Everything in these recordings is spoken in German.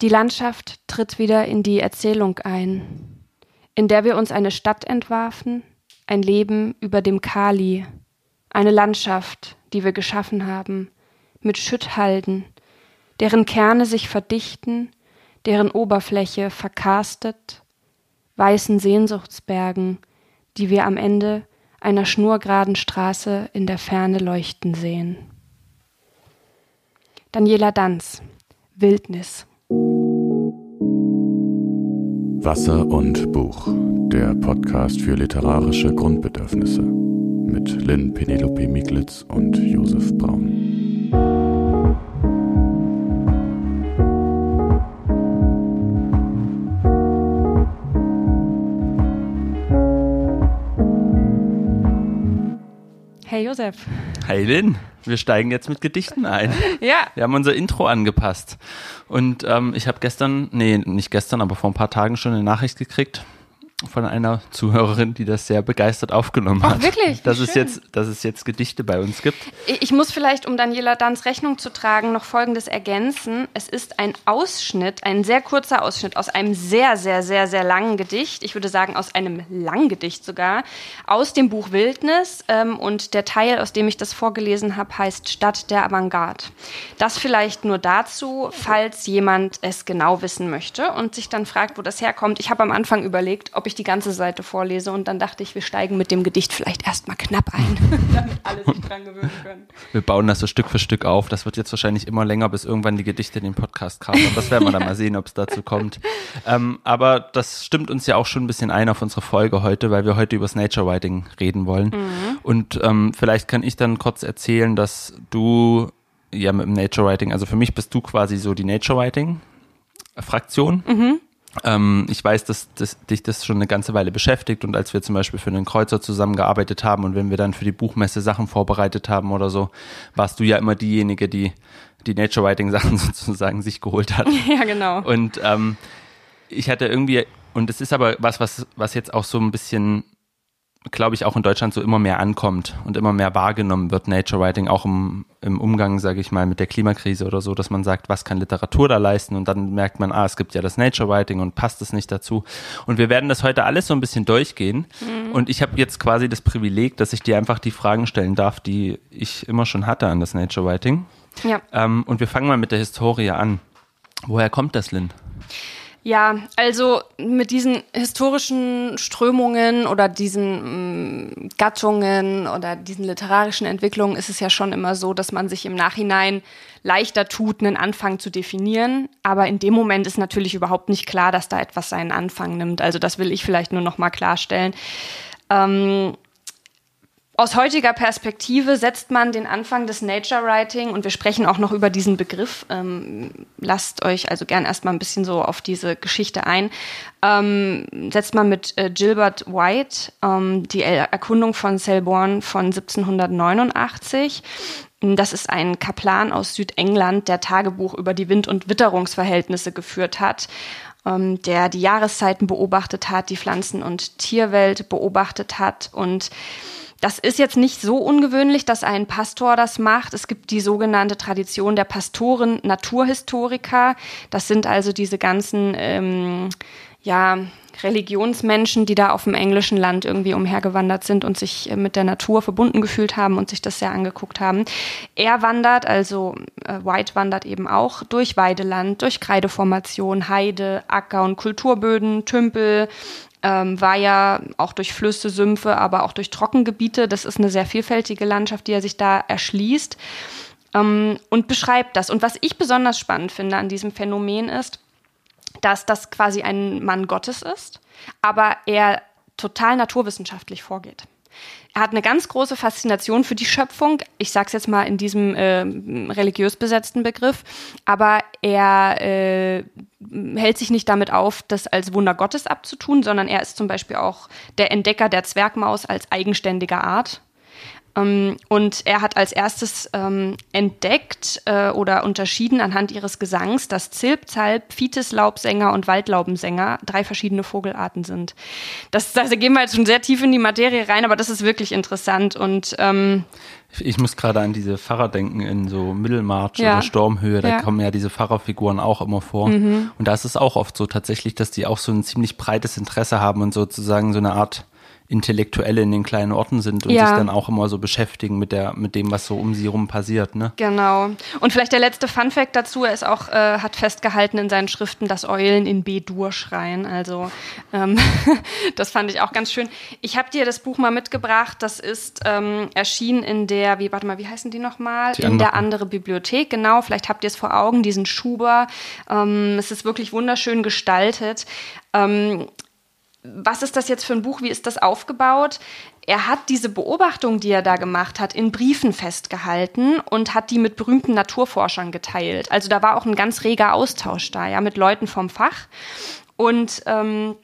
Die Landschaft tritt wieder in die Erzählung ein, in der wir uns eine Stadt entwarfen, ein Leben über dem Kali, eine Landschaft, die wir geschaffen haben, mit Schütthalden, deren Kerne sich verdichten, deren Oberfläche verkarstet, weißen Sehnsuchtsbergen, die wir am Ende einer schnurgeraden Straße in der Ferne leuchten sehen. Daniela Danz, Wildnis. Wasser und Buch, der Podcast für literarische Grundbedürfnisse mit Lynn Penelope Miglitz und Josef Braun. Hey Josef. Hey Lynn, wir steigen jetzt mit Gedichten ein. Ja. Wir haben unser Intro angepasst. Und ähm, ich habe gestern, nee, nicht gestern, aber vor ein paar Tagen schon eine Nachricht gekriegt von einer Zuhörerin, die das sehr begeistert aufgenommen Ach, hat. wirklich? Dass es, jetzt, dass es jetzt Gedichte bei uns gibt. Ich muss vielleicht, um Daniela Dans Rechnung zu tragen, noch Folgendes ergänzen. Es ist ein Ausschnitt, ein sehr kurzer Ausschnitt aus einem sehr, sehr, sehr, sehr langen Gedicht. Ich würde sagen, aus einem langen Gedicht sogar, aus dem Buch Wildnis. Ähm, und der Teil, aus dem ich das vorgelesen habe, heißt Stadt der Avantgarde. Das vielleicht nur dazu, falls jemand es genau wissen möchte und sich dann fragt, wo das herkommt. Ich habe am Anfang überlegt, ob ich die ganze Seite vorlese und dann dachte ich, wir steigen mit dem Gedicht vielleicht erstmal knapp ein, damit alle sich dran gewöhnen können. Wir bauen das so Stück für Stück auf. Das wird jetzt wahrscheinlich immer länger, bis irgendwann die Gedichte in den Podcast kamen. Und das werden wir dann mal sehen, ob es dazu kommt. Ähm, aber das stimmt uns ja auch schon ein bisschen ein auf unsere Folge heute, weil wir heute übers Nature Writing reden wollen. Und ähm, vielleicht kann ich dann kurz erzählen, dass du ja mit dem Nature Writing, also für mich bist du quasi so die Nature Writing Fraktion. Ähm, ich weiß, dass, dass dich das schon eine ganze Weile beschäftigt und als wir zum Beispiel für einen Kreuzer zusammengearbeitet haben und wenn wir dann für die Buchmesse Sachen vorbereitet haben oder so, warst du ja immer diejenige, die die Nature Writing Sachen sozusagen sich geholt hat. Ja, genau. Und ähm, ich hatte irgendwie, und es ist aber was, was, was jetzt auch so ein bisschen, glaube ich, auch in Deutschland so immer mehr ankommt und immer mehr wahrgenommen wird, Nature Writing, auch im, im Umgang, sage ich mal, mit der Klimakrise oder so, dass man sagt, was kann Literatur da leisten? Und dann merkt man, ah, es gibt ja das Nature Writing und passt es nicht dazu. Und wir werden das heute alles so ein bisschen durchgehen. Und ich habe jetzt quasi das Privileg, dass ich dir einfach die Fragen stellen darf, die ich immer schon hatte an das Nature Writing. Ja. Ähm, und wir fangen mal mit der Historie an. Woher kommt das, Lynn? Ja, also mit diesen historischen Strömungen oder diesen mm, Gattungen oder diesen literarischen Entwicklungen ist es ja schon immer so, dass man sich im Nachhinein leichter tut, einen Anfang zu definieren. Aber in dem Moment ist natürlich überhaupt nicht klar, dass da etwas seinen Anfang nimmt. Also das will ich vielleicht nur noch mal klarstellen. Ähm, aus heutiger Perspektive setzt man den Anfang des Nature Writing und wir sprechen auch noch über diesen Begriff. Ähm, lasst euch also gern erstmal ein bisschen so auf diese Geschichte ein. Ähm, setzt man mit äh, Gilbert White ähm, die Er- Erkundung von Selborne von 1789. Das ist ein Kaplan aus Südengland, der Tagebuch über die Wind- und Witterungsverhältnisse geführt hat ähm, der die Jahreszeiten beobachtet hat, die Pflanzen- und Tierwelt beobachtet hat und das ist jetzt nicht so ungewöhnlich, dass ein Pastor das macht. Es gibt die sogenannte Tradition der Pastoren Naturhistoriker. Das sind also diese ganzen ähm, ja, Religionsmenschen, die da auf dem englischen Land irgendwie umhergewandert sind und sich äh, mit der Natur verbunden gefühlt haben und sich das sehr angeguckt haben. Er wandert, also äh, White wandert eben auch durch Weideland, durch Kreideformation, Heide, Acker- und Kulturböden, Tümpel, ähm, war ja auch durch Flüsse, Sümpfe, aber auch durch Trockengebiete. Das ist eine sehr vielfältige Landschaft, die er sich da erschließt ähm, und beschreibt das. Und was ich besonders spannend finde an diesem Phänomen ist, dass das quasi ein Mann Gottes ist, aber er total naturwissenschaftlich vorgeht. Hat eine ganz große Faszination für die Schöpfung. Ich sage es jetzt mal in diesem äh, religiös besetzten Begriff, aber er äh, hält sich nicht damit auf, das als Wunder Gottes abzutun, sondern er ist zum Beispiel auch der Entdecker der Zwergmaus als eigenständiger Art. Ähm, und er hat als erstes ähm, entdeckt äh, oder unterschieden anhand ihres Gesangs, dass Zilp, Zalp, Fieteslaubsänger und Waldlaubensänger drei verschiedene Vogelarten sind. Das, da gehen wir jetzt schon sehr tief in die Materie rein, aber das ist wirklich interessant und ähm, ich muss gerade an diese Pfarrer denken in so Mittelmarsch Ja. oder Stormhöhe, da Ja. kommen ja diese Pfarrerfiguren auch immer vor. Mhm. Und da ist es auch oft so tatsächlich, dass die auch so ein ziemlich breites Interesse haben und sozusagen so eine Art Intellektuelle in den kleinen Orten sind und Ja. sich dann auch immer so beschäftigen mit der, mit dem, was so um sie rum passiert, ne? Genau. Und vielleicht der letzte Funfact dazu, er ist auch, äh, hat festgehalten in seinen Schriften, dass Eulen in B-Dur schreien. Also ähm, das fand ich auch ganz schön. Ich habe dir das Buch mal mitgebracht. Das ist ähm, erschienen in der, wie, warte mal, wie heißen die nochmal? In der andere. andere Bibliothek, genau. Vielleicht habt ihr es vor Augen, diesen Schuber. Ähm, es ist wirklich wunderschön gestaltet. Ähm, was ist das jetzt für ein Buch? Wie ist das aufgebaut? Er hat diese Beobachtung, die er da gemacht hat, in Briefen festgehalten und hat die mit berühmten Naturforschern geteilt. Also da war auch ein ganz reger Austausch da, ja, mit Leuten vom Fach. Und ähm,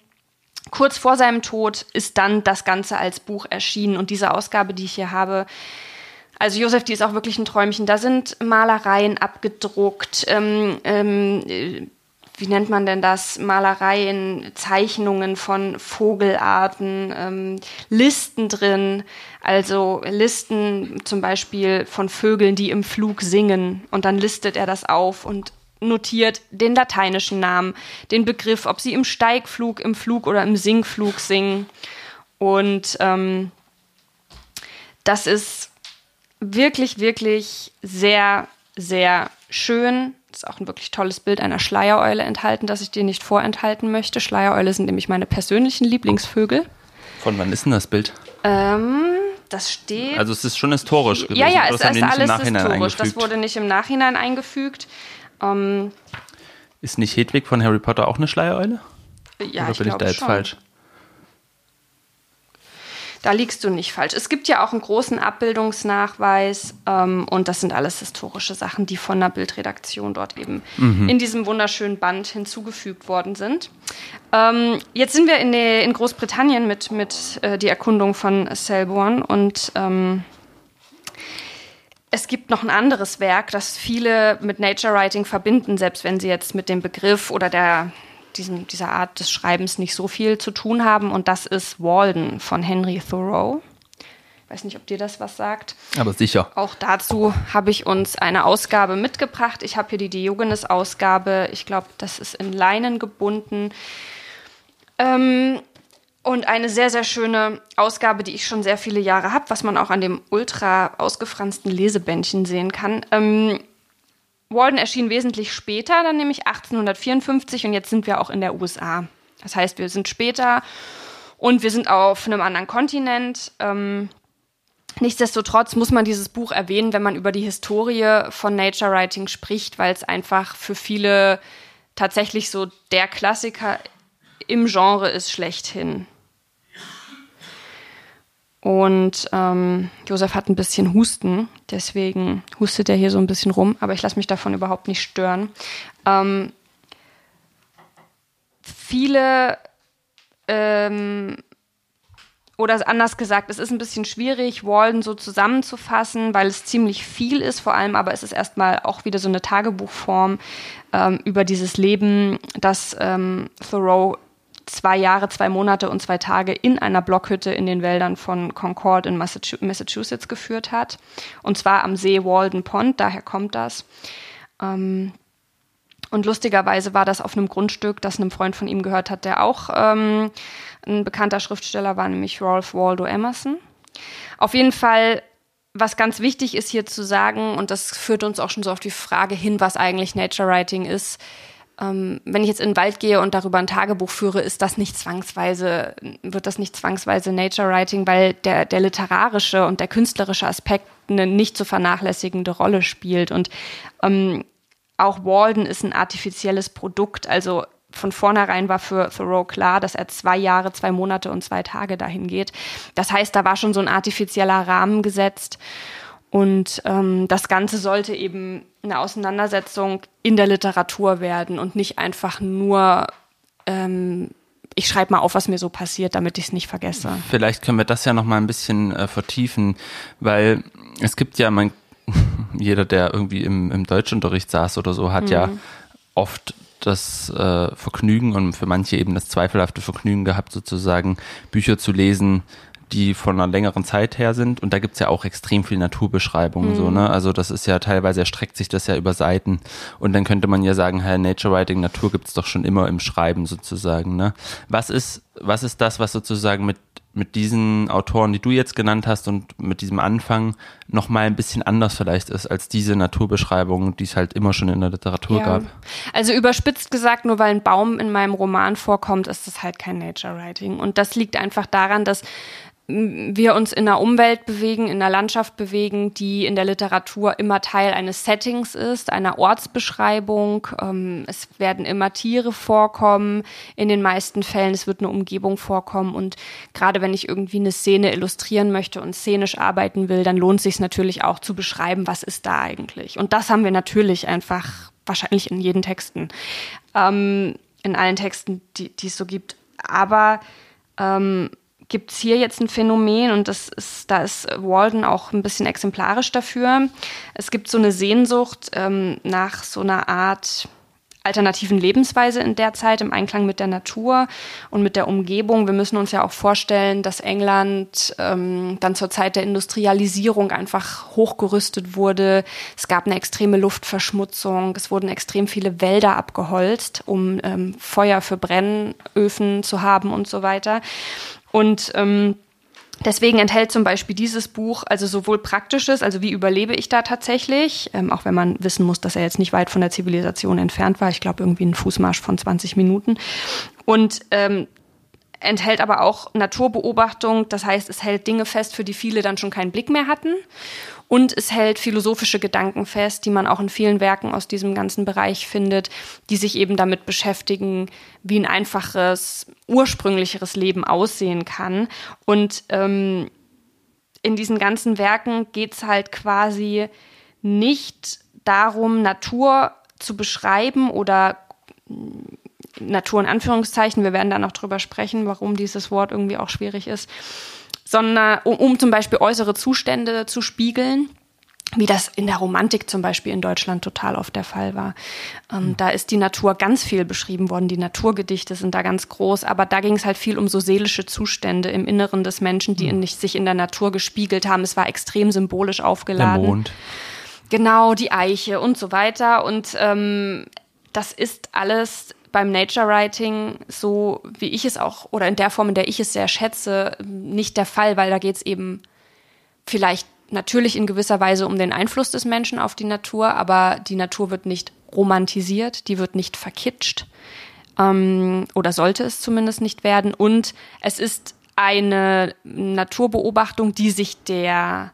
kurz vor seinem Tod ist dann das Ganze als Buch erschienen. Und diese Ausgabe, die ich hier habe, also Josef, die ist auch wirklich ein Träumchen. Da sind Malereien abgedruckt, ähm, ähm, äh, wie nennt man denn das? Malereien, Zeichnungen von Vogelarten, ähm, Listen drin. Also Listen zum Beispiel von Vögeln, die im Flug singen. Und dann listet er das auf und notiert den lateinischen Namen, den Begriff, ob sie im Steigflug, im Flug oder im Singflug singen. Und ähm, das ist wirklich, wirklich sehr, sehr schön. Ist auch ein wirklich tolles Bild einer Schleiereule enthalten, das ich dir nicht vorenthalten möchte. Schleiereule sind nämlich meine persönlichen Lieblingsvögel. Von wann ist denn das Bild? Ähm, das steht. Also es ist schon historisch gewesen. ja, ja, es ist alles historisch. Das wurde nicht im Nachhinein eingefügt. Ähm, Ist nicht Hedwig von Harry Potter auch eine Schleiereule? ja, Oder ich bin ich da jetzt schon. falsch? Da liegst du nicht falsch. Es gibt ja auch einen großen Abbildungsnachweis ähm, und das sind alles historische Sachen, die von der Bildredaktion dort eben in diesem wunderschönen Band hinzugefügt worden sind. Ähm, jetzt sind wir in, der- in Großbritannien mit, mit äh, die Erkundung von Selborne und ähm, es gibt noch ein anderes Werk, das viele mit Nature Writing verbinden, selbst wenn sie jetzt mit dem Begriff oder der, diesem, dieser Art des Schreibens nicht so viel zu tun haben. Und das ist Walden von Henry Thoreau. Ich weiß nicht, ob dir das was sagt. Aber sicher. Auch dazu habe ich uns eine Ausgabe mitgebracht. Ich habe hier die Diogenes-Ausgabe. Ich glaube, das ist in Leinen gebunden. Ähm, und eine sehr, sehr schöne Ausgabe, die ich schon sehr viele Jahre habe, was man auch an dem ultra ausgefransten Lesebändchen sehen kann. Ähm, Walden erschien wesentlich später, dann nämlich 1854 und jetzt sind wir auch in der USA. Das heißt, wir sind später und wir sind auf einem anderen Kontinent. Ähm, nichtsdestotrotz muss man dieses Buch erwähnen, wenn man über die Historie von Nature Writing spricht, weil es einfach für viele tatsächlich so der Klassiker im Genre ist schlechthin. Und ähm, Josef hat ein bisschen Husten, deswegen hustet er hier so ein bisschen rum, aber ich lasse mich davon überhaupt nicht stören. Ähm, viele, ähm, oder anders gesagt, es ist ein bisschen schwierig, Walden so zusammenzufassen, weil es ziemlich viel ist, vor allem aber es ist erstmal auch wieder so eine Tagebuchform ähm, über dieses Leben, das ähm, Thoreau zwei Jahre, zwei Monate und zwei Tage in einer Blockhütte in den Wäldern von Concord in Massachu- Massachusetts geführt hat. Und zwar am See Walden Pond, daher kommt das. Ähm, und lustigerweise war das auf einem Grundstück, das einem Freund von ihm gehört hat, der auch ähm, ein bekannter Schriftsteller war, nämlich Ralph Waldo Emerson. Auf jeden Fall, was ganz wichtig ist hier zu sagen, und das führt uns auch schon so auf die Frage hin, was eigentlich Nature Writing ist, ähm, wenn ich jetzt in den Wald gehe und darüber ein Tagebuch führe, ist das nicht zwangsweise, wird das nicht zwangsweise Nature Writing, weil der, der literarische und der künstlerische Aspekt eine nicht zu vernachlässigende Rolle spielt. Und ähm, auch Walden ist ein artifizielles Produkt. Also von vornherein war für Thoreau klar, dass er zwei Jahre, zwei Monate und zwei Tage dahin geht. Das heißt, da war schon so ein artifizieller Rahmen gesetzt. Und ähm, das Ganze sollte eben eine Auseinandersetzung in der Literatur werden und nicht einfach nur ähm, ich schreibe mal auf, was mir so passiert, damit ich es nicht vergesse. Vielleicht können wir das ja noch mal ein bisschen äh, vertiefen, weil es gibt ja, man, jeder, der irgendwie im, im Deutschunterricht saß oder so, hat mhm. ja oft das äh, Vergnügen und für manche eben das zweifelhafte Vergnügen gehabt, sozusagen Bücher zu lesen, die von einer längeren Zeit her sind. Und da gibt's ja auch extrem viel Naturbeschreibungen. Mhm. So, ne? Also das ist ja teilweise erstreckt sich das ja über Seiten. Und dann könnte man ja sagen, hey, Nature Writing, Natur gibt's doch schon immer im Schreiben sozusagen. Ne? Was ist, was ist das, was sozusagen mit mit diesen Autoren, die du jetzt genannt hast und mit diesem Anfang noch mal ein bisschen anders vielleicht ist als diese Naturbeschreibung, die es halt immer schon in der Literatur ja. gab. Also überspitzt gesagt, nur weil ein Baum in meinem Roman vorkommt, ist das halt kein Nature Writing und das liegt einfach daran, dass wir uns in einer Umwelt bewegen, in einer Landschaft bewegen, die in der Literatur immer Teil eines Settings ist, einer Ortsbeschreibung. Ähm, es werden immer Tiere vorkommen, in den meisten Fällen. Es wird eine Umgebung vorkommen. Und gerade wenn ich irgendwie eine Szene illustrieren möchte und szenisch arbeiten will, dann lohnt es sich natürlich auch zu beschreiben, was ist da eigentlich. Und das haben wir natürlich einfach wahrscheinlich in jeden Texten, ähm, in allen Texten, die, die es so gibt. Aber ähm, gibt es hier jetzt ein Phänomen und das ist, da ist Walden auch ein bisschen exemplarisch dafür. Es gibt so eine Sehnsucht ähm, nach so einer Art alternativen Lebensweise in der Zeit im Einklang mit der Natur und mit der Umgebung. Wir müssen uns ja auch vorstellen, dass England ähm, dann zur Zeit der Industrialisierung einfach hochgerüstet wurde. Es gab eine extreme Luftverschmutzung. Es wurden extrem viele Wälder abgeholzt, um ähm, Feuer für Brennöfen zu haben und so weiter. Und ähm, Deswegen enthält zum Beispiel dieses Buch also sowohl praktisches, also wie überlebe ich da tatsächlich, ähm, auch wenn man wissen muss, dass er jetzt nicht weit von der Zivilisation entfernt war. Ich glaube irgendwie ein Fußmarsch von 20 Minuten. Und ähm, enthält aber auch Naturbeobachtung, das heißt, es hält Dinge fest, für die viele dann schon keinen Blick mehr hatten. Und es hält philosophische Gedanken fest, die man auch in vielen Werken aus diesem ganzen Bereich findet, die sich eben damit beschäftigen, wie ein einfaches, ursprünglicheres Leben aussehen kann. Und ähm, in diesen ganzen Werken geht es halt quasi nicht darum, Natur zu beschreiben oder Natur in Anführungszeichen, wir werden da noch drüber sprechen, warum dieses Wort irgendwie auch schwierig ist, sondern um, um zum Beispiel äußere Zustände zu spiegeln wie das in der Romantik zum Beispiel in Deutschland total oft der Fall war. Ähm, mhm. Da ist die Natur ganz viel beschrieben worden, die Naturgedichte sind da ganz groß, aber da ging es halt viel um so seelische Zustände im Inneren des Menschen, die mhm. in, sich in der Natur gespiegelt haben. Es war extrem symbolisch aufgeladen. Der Mond. Genau, die Eiche und so weiter. Und ähm, das ist alles beim Nature Writing so, wie ich es auch, oder in der Form, in der ich es sehr schätze, nicht der Fall, weil da geht es eben vielleicht natürlich in gewisser Weise um den Einfluss des Menschen auf die Natur, aber die Natur wird nicht romantisiert, die wird nicht verkitscht ähm, oder sollte es zumindest nicht werden. Und es ist eine Naturbeobachtung, die sich der,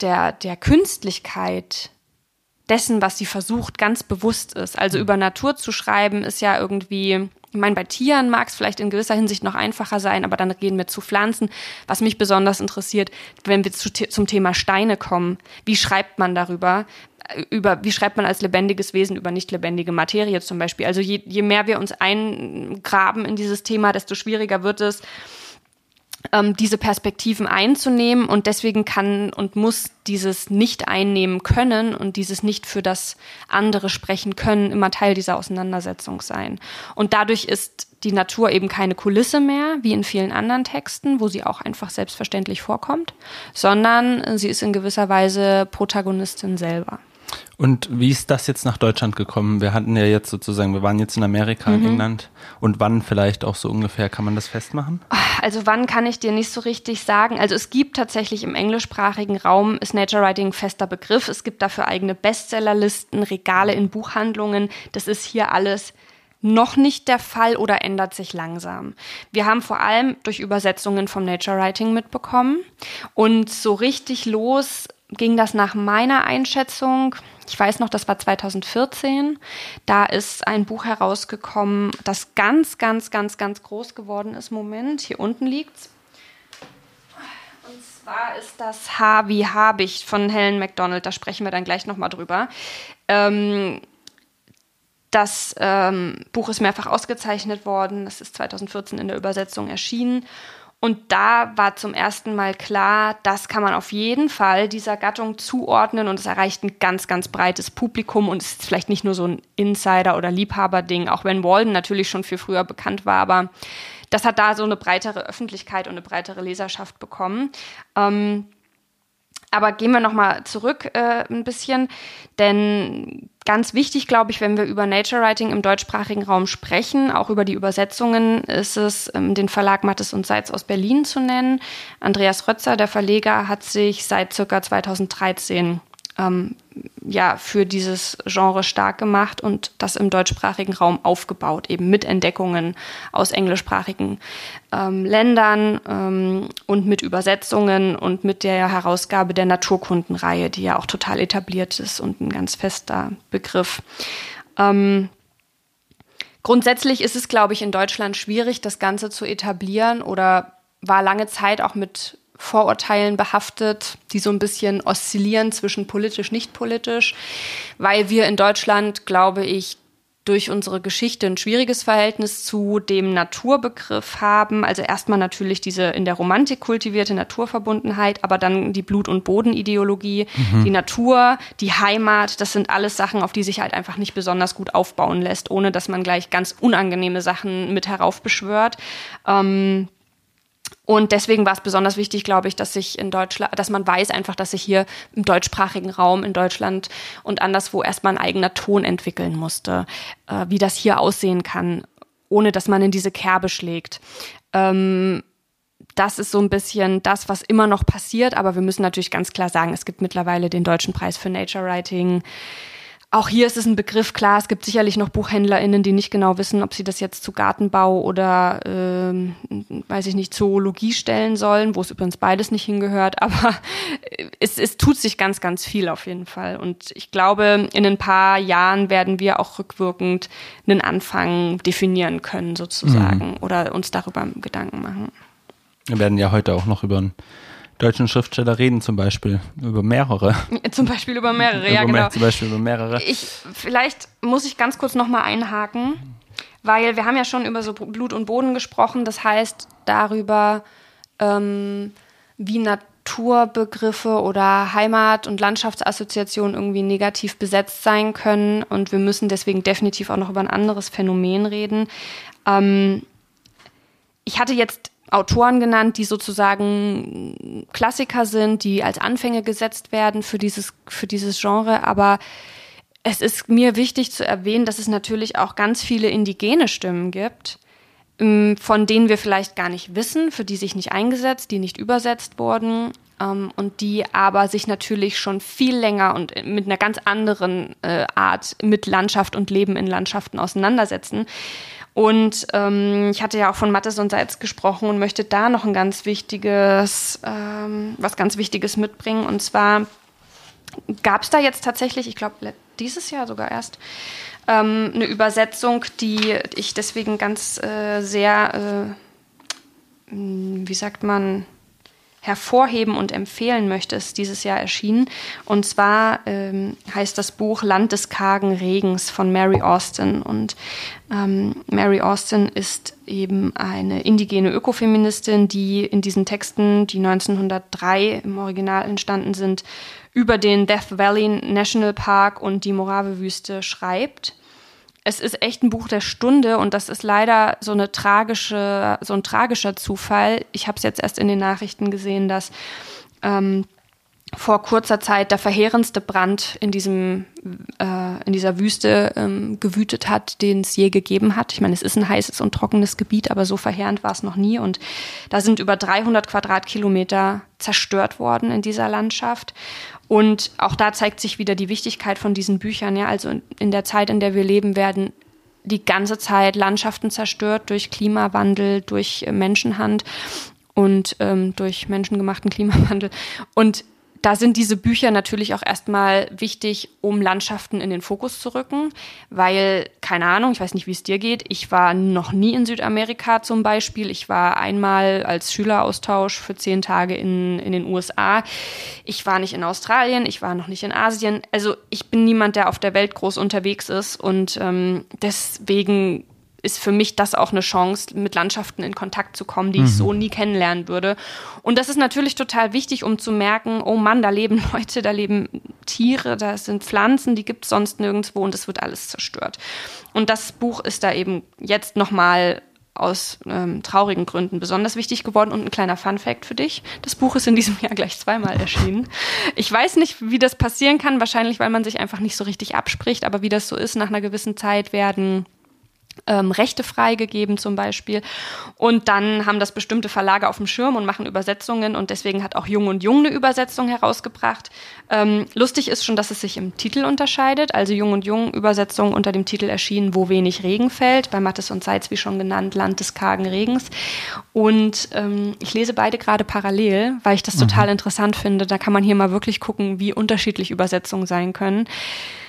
der, der Künstlichkeit dessen, was sie versucht, ganz bewusst ist. Also über Natur zu schreiben, ist ja irgendwie, ich meine, bei Tieren mag es vielleicht in gewisser Hinsicht noch einfacher sein, aber dann gehen wir zu Pflanzen. Was mich besonders interessiert, wenn wir zu, zum Thema Steine kommen, wie schreibt man darüber? über, wie schreibt man als lebendiges Wesen über nicht lebendige Materie zum Beispiel. Also je, je mehr wir uns eingraben in dieses Thema, desto schwieriger wird es, ähm, diese Perspektiven einzunehmen und deswegen kann und muss dieses nicht einnehmen können und dieses nicht für das andere sprechen können immer Teil dieser Auseinandersetzung sein. Und dadurch ist die Natur eben keine Kulisse mehr, wie in vielen anderen Texten, wo sie auch einfach selbstverständlich vorkommt, sondern sie ist in gewisser Weise Protagonistin selber. Und wie ist das jetzt nach Deutschland gekommen? Wir hatten ja jetzt sozusagen, wir waren jetzt in Amerika, mhm. in England. Und wann vielleicht auch so ungefähr, kann man das festmachen? Also wann kann ich dir nicht so richtig sagen. Also es gibt tatsächlich im englischsprachigen Raum, ist Nature Writing ein fester Begriff. Es gibt dafür eigene Bestsellerlisten, Regale in Buchhandlungen. Das ist hier alles noch nicht der Fall oder ändert sich langsam. Wir haben vor allem durch Übersetzungen vom Nature Writing mitbekommen. Und so richtig los ging das nach meiner Einschätzung. Ich weiß noch, das war 2014. Da ist ein Buch herausgekommen, das ganz, ganz, ganz, ganz groß geworden ist. Moment, hier unten liegt's. Und zwar ist das H wie Habicht von Helen MacDonald. Da sprechen wir dann gleich nochmal drüber. Ähm, Das ähm, Buch ist mehrfach ausgezeichnet worden. Das ist 2014 in der Übersetzung erschienen. Und da war zum ersten Mal klar, das kann man auf jeden Fall dieser Gattung zuordnen. Und es erreicht ein ganz, ganz breites Publikum. Und es ist vielleicht nicht nur so ein Insider- oder Liebhaberding, auch wenn Walden natürlich schon viel früher bekannt war, aber das hat da so eine breitere Öffentlichkeit und eine breitere Leserschaft bekommen. Ähm, aber gehen wir nochmal zurück äh, ein bisschen, denn ganz wichtig, glaube ich, wenn wir über Nature Writing im deutschsprachigen Raum sprechen, auch über die Übersetzungen, ist es, ähm, den Verlag Mattes und Seitz aus Berlin zu nennen. Andreas Rötzer, der Verleger, hat sich seit circa 2013 ähm, ja, für dieses Genre stark gemacht und das im deutschsprachigen Raum aufgebaut, eben mit Entdeckungen aus englischsprachigen ähm, Ländern ähm, und mit Übersetzungen und mit der Herausgabe der Naturkundenreihe, die ja auch total etabliert ist und ein ganz fester Begriff. Ähm, grundsätzlich ist es, glaube ich, in Deutschland schwierig, das Ganze zu etablieren oder war lange Zeit auch mit Vorurteilen behaftet, die so ein bisschen oszillieren zwischen politisch, nicht politisch, weil wir in Deutschland, glaube ich, durch unsere Geschichte ein schwieriges Verhältnis zu dem Naturbegriff haben. Also erstmal natürlich diese in der Romantik kultivierte Naturverbundenheit, aber dann die Blut- und Bodenideologie, mhm. die Natur, die Heimat, das sind alles Sachen, auf die sich halt einfach nicht besonders gut aufbauen lässt, ohne dass man gleich ganz unangenehme Sachen mit heraufbeschwört. Ähm, und deswegen war es besonders wichtig, glaube ich, dass sich in Deutschland, dass man weiß einfach, dass sich hier im deutschsprachigen Raum in Deutschland und anderswo erstmal ein eigener Ton entwickeln musste, äh, wie das hier aussehen kann, ohne dass man in diese Kerbe schlägt. Ähm, das ist so ein bisschen das, was immer noch passiert, aber wir müssen natürlich ganz klar sagen, es gibt mittlerweile den Deutschen Preis für Nature Writing. Auch hier ist es ein Begriff, klar, es gibt sicherlich noch BuchhändlerInnen, die nicht genau wissen, ob sie das jetzt zu Gartenbau oder, äh, weiß ich nicht, Zoologie stellen sollen, wo es übrigens beides nicht hingehört, aber es, es tut sich ganz, ganz viel auf jeden Fall. Und ich glaube, in ein paar Jahren werden wir auch rückwirkend einen Anfang definieren können, sozusagen, mhm. oder uns darüber Gedanken machen. Wir werden ja heute auch noch über ein deutschen Schriftsteller reden, zum Beispiel über mehrere. Zum Beispiel über mehrere, ja, genau. Zum Beispiel über mehrere. Ich, vielleicht muss ich ganz kurz nochmal einhaken, weil wir haben ja schon über so Blut und Boden gesprochen, das heißt darüber, ähm, wie Naturbegriffe oder Heimat- und Landschaftsassoziationen irgendwie negativ besetzt sein können und wir müssen deswegen definitiv auch noch über ein anderes Phänomen reden. Ähm, ich hatte jetzt Autoren genannt, die sozusagen Klassiker sind, die als Anfänge gesetzt werden für dieses, für dieses Genre. Aber es ist mir wichtig zu erwähnen, dass es natürlich auch ganz viele indigene Stimmen gibt, ähm, von denen wir vielleicht gar nicht wissen, für die sich nicht eingesetzt, die nicht übersetzt wurden ähm, und die aber sich natürlich schon viel länger und mit einer ganz anderen äh, Art mit Landschaft und Leben in Landschaften auseinandersetzen. Und ähm, ich hatte ja auch von Mattes und Salz gesprochen und möchte da noch ein ganz wichtiges, ähm, was ganz Wichtiges mitbringen. Und zwar gab es da jetzt tatsächlich, ich glaube dieses Jahr sogar erst, ähm, eine Übersetzung, die ich deswegen ganz äh, sehr, äh, wie sagt man, hervorheben und empfehlen möchte, ist dieses Jahr erschienen. Und zwar ähm, heißt das Buch Land des kargen Regens von Mary Austin. Und ähm, Mary Austin ist eben eine indigene Ökofeministin, die in diesen Texten, die 1903 im Original entstanden sind, über den Death Valley National Park und die Morave-Wüste schreibt es ist echt ein Buch der Stunde und das ist leider so eine tragische, so ein tragischer Zufall. Ich habe es jetzt erst in den Nachrichten gesehen, dass ähm, vor kurzer Zeit der verheerendste Brand in diesem äh, in dieser Wüste ähm, gewütet hat, den es je gegeben hat. Ich meine, es ist ein heißes und trockenes Gebiet, aber so verheerend war es noch nie. Und da sind über 300 Quadratkilometer zerstört worden in dieser Landschaft. Und auch da zeigt sich wieder die Wichtigkeit von diesen Büchern. Ja, also in der Zeit, in der wir leben, werden die ganze Zeit Landschaften zerstört durch Klimawandel, durch Menschenhand und ähm, durch menschengemachten Klimawandel. Und da sind diese Bücher natürlich auch erstmal wichtig, um Landschaften in den Fokus zu rücken, weil, keine Ahnung, ich weiß nicht, wie es dir geht, ich war noch nie in Südamerika zum Beispiel. Ich war einmal als Schüleraustausch für zehn Tage in, in den USA. Ich war nicht in Australien, ich war noch nicht in Asien. Also ich bin niemand, der auf der Welt groß unterwegs ist und ähm, deswegen ist für mich das auch eine Chance, mit Landschaften in Kontakt zu kommen, die mhm. ich so nie kennenlernen würde. Und das ist natürlich total wichtig, um zu merken, oh Mann, da leben Leute, da leben Tiere, da sind Pflanzen, die gibt es sonst nirgendwo und es wird alles zerstört. Und das Buch ist da eben jetzt nochmal aus ähm, traurigen Gründen besonders wichtig geworden. Und ein kleiner Fun fact für dich. Das Buch ist in diesem Jahr gleich zweimal erschienen. Ich weiß nicht, wie das passieren kann. Wahrscheinlich, weil man sich einfach nicht so richtig abspricht. Aber wie das so ist, nach einer gewissen Zeit werden ähm, Rechte freigegeben zum Beispiel. Und dann haben das bestimmte Verlage auf dem Schirm und machen Übersetzungen und deswegen hat auch Jung und Jung eine Übersetzung herausgebracht. Ähm, lustig ist schon, dass es sich im Titel unterscheidet. Also Jung und Jung Übersetzung unter dem Titel erschienen, Wo wenig Regen fällt, bei Mattes und Seitz, wie schon genannt, Land des kargen Regens. Und ähm, ich lese beide gerade parallel, weil ich das mhm. total interessant finde. Da kann man hier mal wirklich gucken, wie unterschiedlich Übersetzungen sein können.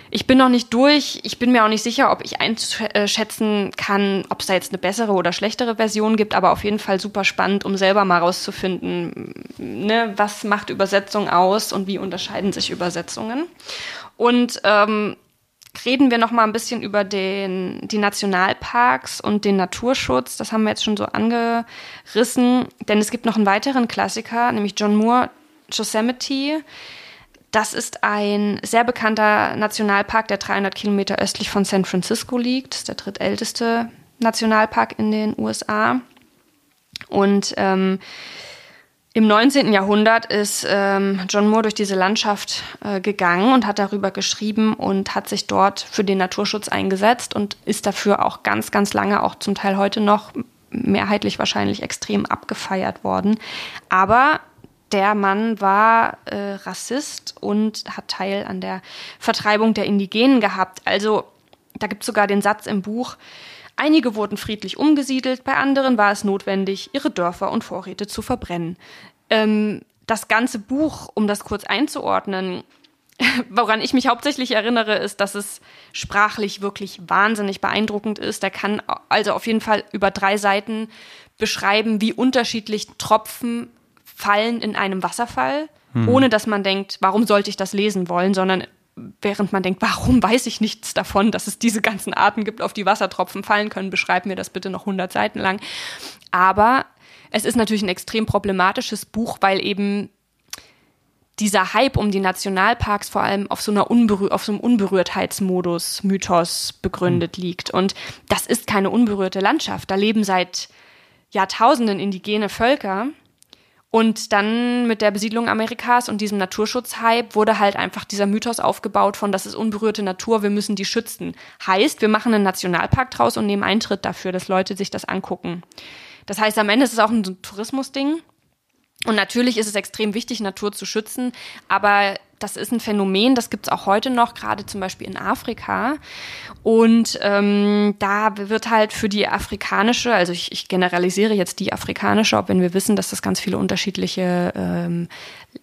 Ich bin noch nicht durch. Ich bin mir auch nicht sicher, ob ich einschätzen kann, ob es da jetzt eine bessere oder schlechtere Version gibt, aber auf jeden Fall super spannend, um selber mal rauszufinden, ne, was macht Übersetzung aus und wie unterscheiden sich Übersetzungen. Und ähm, reden wir noch mal ein bisschen über den, die Nationalparks und den Naturschutz. Das haben wir jetzt schon so angerissen, denn es gibt noch einen weiteren Klassiker, nämlich John Moore, Yosemite. Das ist ein sehr bekannter Nationalpark, der 300 Kilometer östlich von San Francisco liegt. Das ist der drittälteste Nationalpark in den USA. Und ähm, im 19. Jahrhundert ist ähm, John Moore durch diese Landschaft äh, gegangen und hat darüber geschrieben und hat sich dort für den Naturschutz eingesetzt und ist dafür auch ganz, ganz lange, auch zum Teil heute noch mehrheitlich wahrscheinlich extrem abgefeiert worden. Aber der Mann war äh, Rassist und hat Teil an der Vertreibung der Indigenen gehabt. Also da gibt es sogar den Satz im Buch, einige wurden friedlich umgesiedelt, bei anderen war es notwendig, ihre Dörfer und Vorräte zu verbrennen. Ähm, das ganze Buch, um das kurz einzuordnen, woran ich mich hauptsächlich erinnere, ist, dass es sprachlich wirklich wahnsinnig beeindruckend ist. Der kann also auf jeden Fall über drei Seiten beschreiben, wie unterschiedlich Tropfen fallen in einem Wasserfall, hm. ohne dass man denkt, warum sollte ich das lesen wollen, sondern während man denkt, warum weiß ich nichts davon, dass es diese ganzen Arten gibt, auf die Wassertropfen fallen können, beschreib mir das bitte noch 100 Seiten lang. Aber es ist natürlich ein extrem problematisches Buch, weil eben dieser Hype um die Nationalparks vor allem auf so einer Unberühr auf so einem Unberührtheitsmodus, Mythos begründet mhm. liegt. Und das ist keine unberührte Landschaft. Da leben seit Jahrtausenden indigene Völker und dann mit der Besiedlung Amerikas und diesem Naturschutzhype wurde halt einfach dieser Mythos aufgebaut von, das ist unberührte Natur, wir müssen die schützen. Heißt, wir machen einen Nationalpark draus und nehmen Eintritt dafür, dass Leute sich das angucken. Das heißt, am Ende ist es auch ein Tourismusding. Und natürlich ist es extrem wichtig, Natur zu schützen, aber das ist ein Phänomen, das gibt es auch heute noch, gerade zum Beispiel in Afrika. Und ähm, da wird halt für die afrikanische, also ich, ich generalisiere jetzt die afrikanische, auch wenn wir wissen, dass das ganz viele unterschiedliche ähm,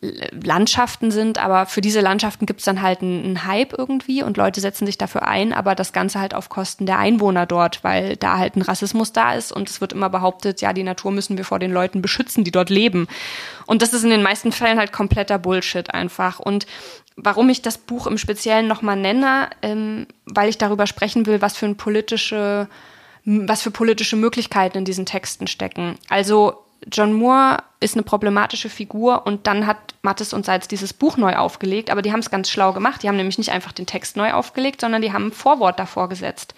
Landschaften sind, aber für diese Landschaften gibt es dann halt einen, Hype irgendwie und Leute setzen sich dafür ein, aber das Ganze halt auf Kosten der Einwohner dort, weil da halt ein Rassismus da ist und es wird immer behauptet, ja, die Natur müssen wir vor den Leuten beschützen, die dort leben. Und das ist in den meisten Fällen halt kompletter Bullshit einfach. Und warum ich das Buch im Speziellen nochmal nenne, ähm, weil ich darüber sprechen will, was für ein politische was für politische Möglichkeiten in diesen Texten stecken. Also John Moore ist eine problematische Figur und dann hat Mattes und Salz dieses Buch neu aufgelegt, aber die haben es ganz schlau gemacht. Die haben nämlich nicht einfach den Text neu aufgelegt, sondern die haben ein Vorwort davor gesetzt.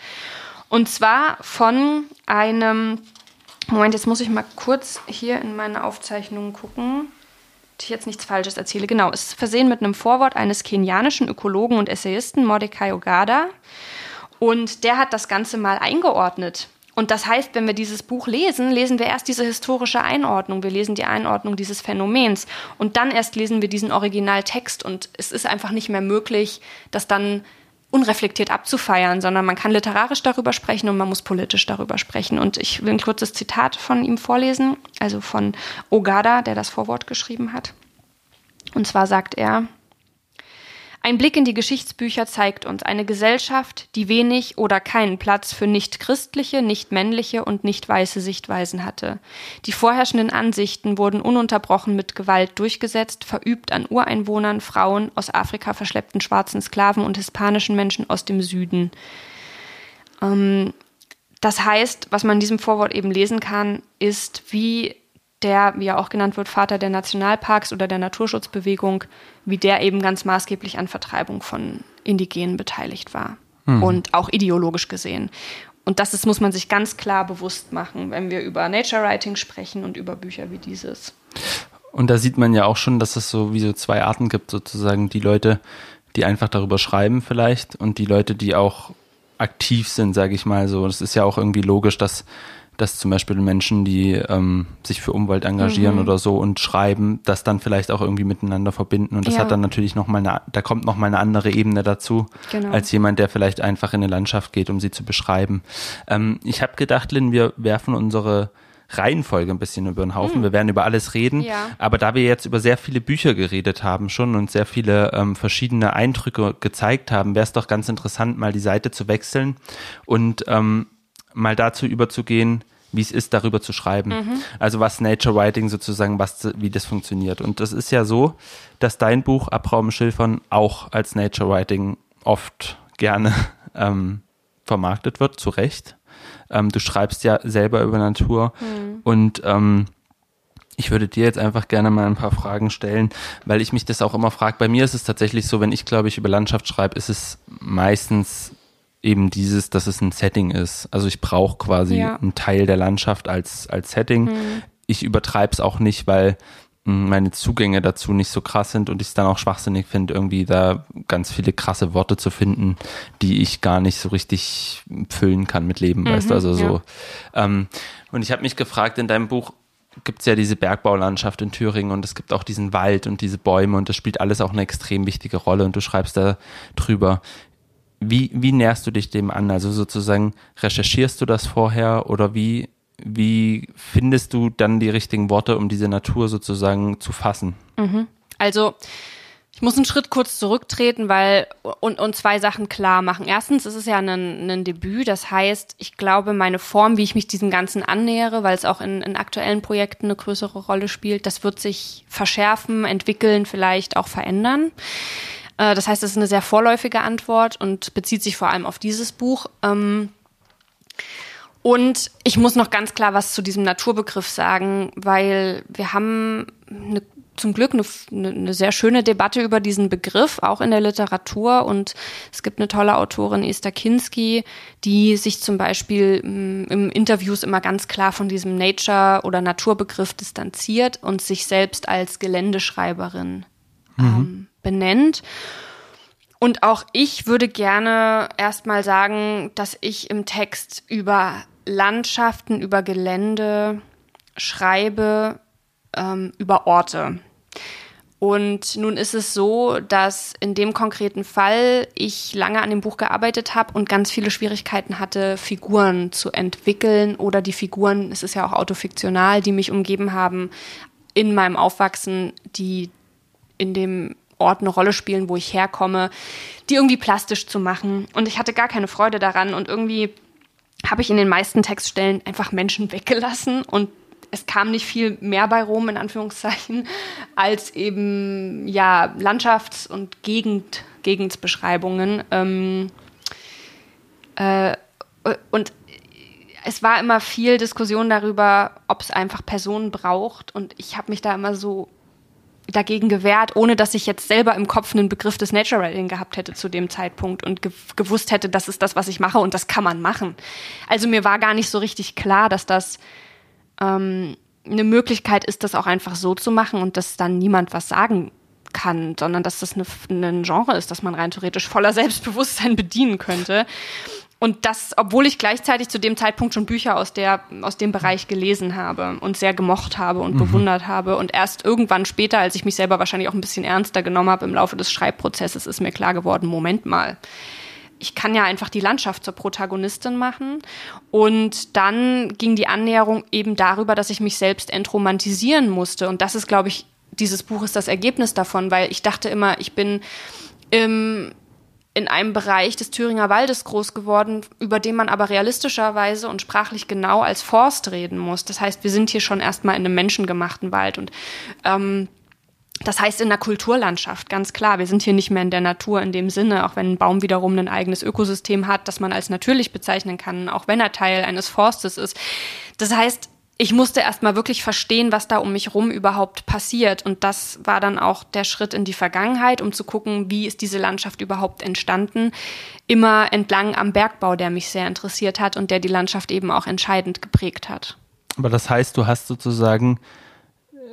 Und zwar von einem, Moment, jetzt muss ich mal kurz hier in meine Aufzeichnungen gucken, dass ich jetzt nichts Falsches erzähle. Genau, es ist versehen mit einem Vorwort eines kenianischen Ökologen und Essayisten, Mordecai Ogada. Und der hat das Ganze mal eingeordnet und das heißt, wenn wir dieses Buch lesen, lesen wir erst diese historische Einordnung, wir lesen die Einordnung dieses Phänomens und dann erst lesen wir diesen Originaltext und es ist einfach nicht mehr möglich, das dann unreflektiert abzufeiern, sondern man kann literarisch darüber sprechen und man muss politisch darüber sprechen. Und ich will ein kurzes Zitat von ihm vorlesen, also von Ogada, der das Vorwort geschrieben hat. Und zwar sagt er, ein Blick in die Geschichtsbücher zeigt uns eine Gesellschaft, die wenig oder keinen Platz für nicht christliche, nicht männliche und nicht weiße Sichtweisen hatte. Die vorherrschenden Ansichten wurden ununterbrochen mit Gewalt durchgesetzt, verübt an Ureinwohnern, Frauen, aus Afrika verschleppten schwarzen Sklaven und hispanischen Menschen aus dem Süden. Ähm, das heißt, was man in diesem Vorwort eben lesen kann, ist, wie der, wie er auch genannt wird, Vater der Nationalparks oder der Naturschutzbewegung, wie der eben ganz maßgeblich an Vertreibung von Indigenen beteiligt war. Hm. Und auch ideologisch gesehen. Und das ist, muss man sich ganz klar bewusst machen, wenn wir über Nature Writing sprechen und über Bücher wie dieses. Und da sieht man ja auch schon, dass es so wie so zwei Arten gibt, sozusagen die Leute, die einfach darüber schreiben vielleicht und die Leute, die auch aktiv sind, sage ich mal so. Es ist ja auch irgendwie logisch, dass dass zum Beispiel Menschen, die ähm, sich für Umwelt engagieren mhm. oder so und schreiben, das dann vielleicht auch irgendwie miteinander verbinden. Und das ja. hat dann natürlich nochmal eine, da kommt nochmal eine andere Ebene dazu, genau. als jemand, der vielleicht einfach in eine Landschaft geht, um sie zu beschreiben. Ähm, ich habe gedacht, Lynn, wir werfen unsere Reihenfolge ein bisschen über den Haufen. Mhm. Wir werden über alles reden. Ja. Aber da wir jetzt über sehr viele Bücher geredet haben schon und sehr viele ähm, verschiedene Eindrücke gezeigt haben, wäre es doch ganz interessant, mal die Seite zu wechseln und ähm, mal dazu überzugehen, wie es ist, darüber zu schreiben. Mhm. Also was Nature Writing sozusagen, was, wie das funktioniert. Und das ist ja so, dass dein Buch Abraum Schilfern auch als Nature Writing oft gerne ähm, vermarktet wird, zu Recht. Ähm, du schreibst ja selber über Natur mhm. und ähm, ich würde dir jetzt einfach gerne mal ein paar Fragen stellen, weil ich mich das auch immer frage. Bei mir ist es tatsächlich so, wenn ich, glaube ich, über Landschaft schreibe, ist es meistens eben dieses, dass es ein Setting ist. Also ich brauche quasi ja. einen Teil der Landschaft als, als Setting. Mhm. Ich übertreibe es auch nicht, weil hm, meine Zugänge dazu nicht so krass sind und ich es dann auch schwachsinnig finde, irgendwie da ganz viele krasse Worte zu finden, die ich gar nicht so richtig füllen kann mit Leben, mhm, weißt du, also ja. so. Ähm, und ich habe mich gefragt, in deinem Buch gibt es ja diese Bergbaulandschaft in Thüringen und es gibt auch diesen Wald und diese Bäume und das spielt alles auch eine extrem wichtige Rolle und du schreibst da drüber. Wie, wie näherst du dich dem an? Also sozusagen recherchierst du das vorher oder wie, wie findest du dann die richtigen Worte, um diese Natur sozusagen zu fassen? Mhm. Also ich muss einen Schritt kurz zurücktreten, weil und, und zwei Sachen klar machen. Erstens ist es ja ein, ein Debüt, das heißt, ich glaube, meine Form, wie ich mich diesem Ganzen annähere, weil es auch in, in aktuellen Projekten eine größere Rolle spielt, das wird sich verschärfen, entwickeln, vielleicht auch verändern. Äh, das heißt, es ist eine sehr vorläufige Antwort und bezieht sich vor allem auf dieses Buch. Ähm, und ich muss noch ganz klar was zu diesem Naturbegriff sagen, weil wir haben eine, zum Glück eine, eine, sehr schöne Debatte über diesen Begriff, auch in der Literatur. Und es gibt eine tolle Autorin, Esther Kinski, die sich zum Beispiel mm, im Interviews immer ganz klar von diesem Nature- oder Naturbegriff distanziert und sich selbst als Geländeschreiberin mhm. ähm, benennt. Und auch ich würde gerne erstmal sagen, dass ich im Text über Landschaften, über Gelände schreibe, ähm, über Orte. Und nun ist es so, dass in dem konkreten Fall ich lange an dem Buch gearbeitet habe und ganz viele Schwierigkeiten hatte, Figuren zu entwickeln oder die Figuren, es ist ja auch autofiktional, die mich umgeben haben, in meinem Aufwachsen, die in dem Ort eine Rolle spielen, wo ich herkomme, die irgendwie plastisch zu machen. Und ich hatte gar keine Freude daran und irgendwie habe ich in den meisten Textstellen einfach Menschen weggelassen und es kam nicht viel mehr bei Rom, in Anführungszeichen, als eben ja Landschafts- und Gegend, Gegendsbeschreibungen. Ähm, äh, und es war immer viel Diskussion darüber, ob es einfach Personen braucht. Und ich habe mich da immer so dagegen gewehrt, ohne dass ich jetzt selber im Kopf einen Begriff des Nature Writing gehabt hätte zu dem Zeitpunkt und ge gewusst hätte, das ist das, was ich mache und das kann man machen. Also mir war gar nicht so richtig klar, dass das ähm, eine Möglichkeit ist, das auch einfach so zu machen und dass dann niemand was sagen kann, sondern dass das eine, ein Genre ist, das man rein theoretisch voller Selbstbewusstsein bedienen könnte. Und das, obwohl ich gleichzeitig zu dem Zeitpunkt schon Bücher aus, der, aus dem Bereich gelesen habe und sehr gemocht habe und mhm. bewundert habe. Und erst irgendwann später, als ich mich selber wahrscheinlich auch ein bisschen ernster genommen habe im Laufe des Schreibprozesses, ist mir klar geworden, Moment mal. Ich kann ja einfach die Landschaft zur Protagonistin machen. Und dann ging die Annäherung eben darüber, dass ich mich selbst entromantisieren musste. Und das ist, glaube ich, dieses Buch ist das Ergebnis davon, weil ich dachte immer, ich bin im in einem Bereich des Thüringer Waldes groß geworden, über den man aber realistischerweise und sprachlich genau als Forst reden muss. Das heißt, wir sind hier schon erstmal in einem menschengemachten Wald und ähm, das heißt in der Kulturlandschaft, ganz klar. Wir sind hier nicht mehr in der Natur in dem Sinne, auch wenn ein Baum wiederum ein eigenes Ökosystem hat, das man als natürlich bezeichnen kann, auch wenn er Teil eines Forstes ist. Das heißt, ich musste erstmal wirklich verstehen, was da um mich rum überhaupt passiert. Und das war dann auch der Schritt in die Vergangenheit, um zu gucken, wie ist diese Landschaft überhaupt entstanden. Immer entlang am Bergbau, der mich sehr interessiert hat und der die Landschaft eben auch entscheidend geprägt hat. Aber das heißt, du hast sozusagen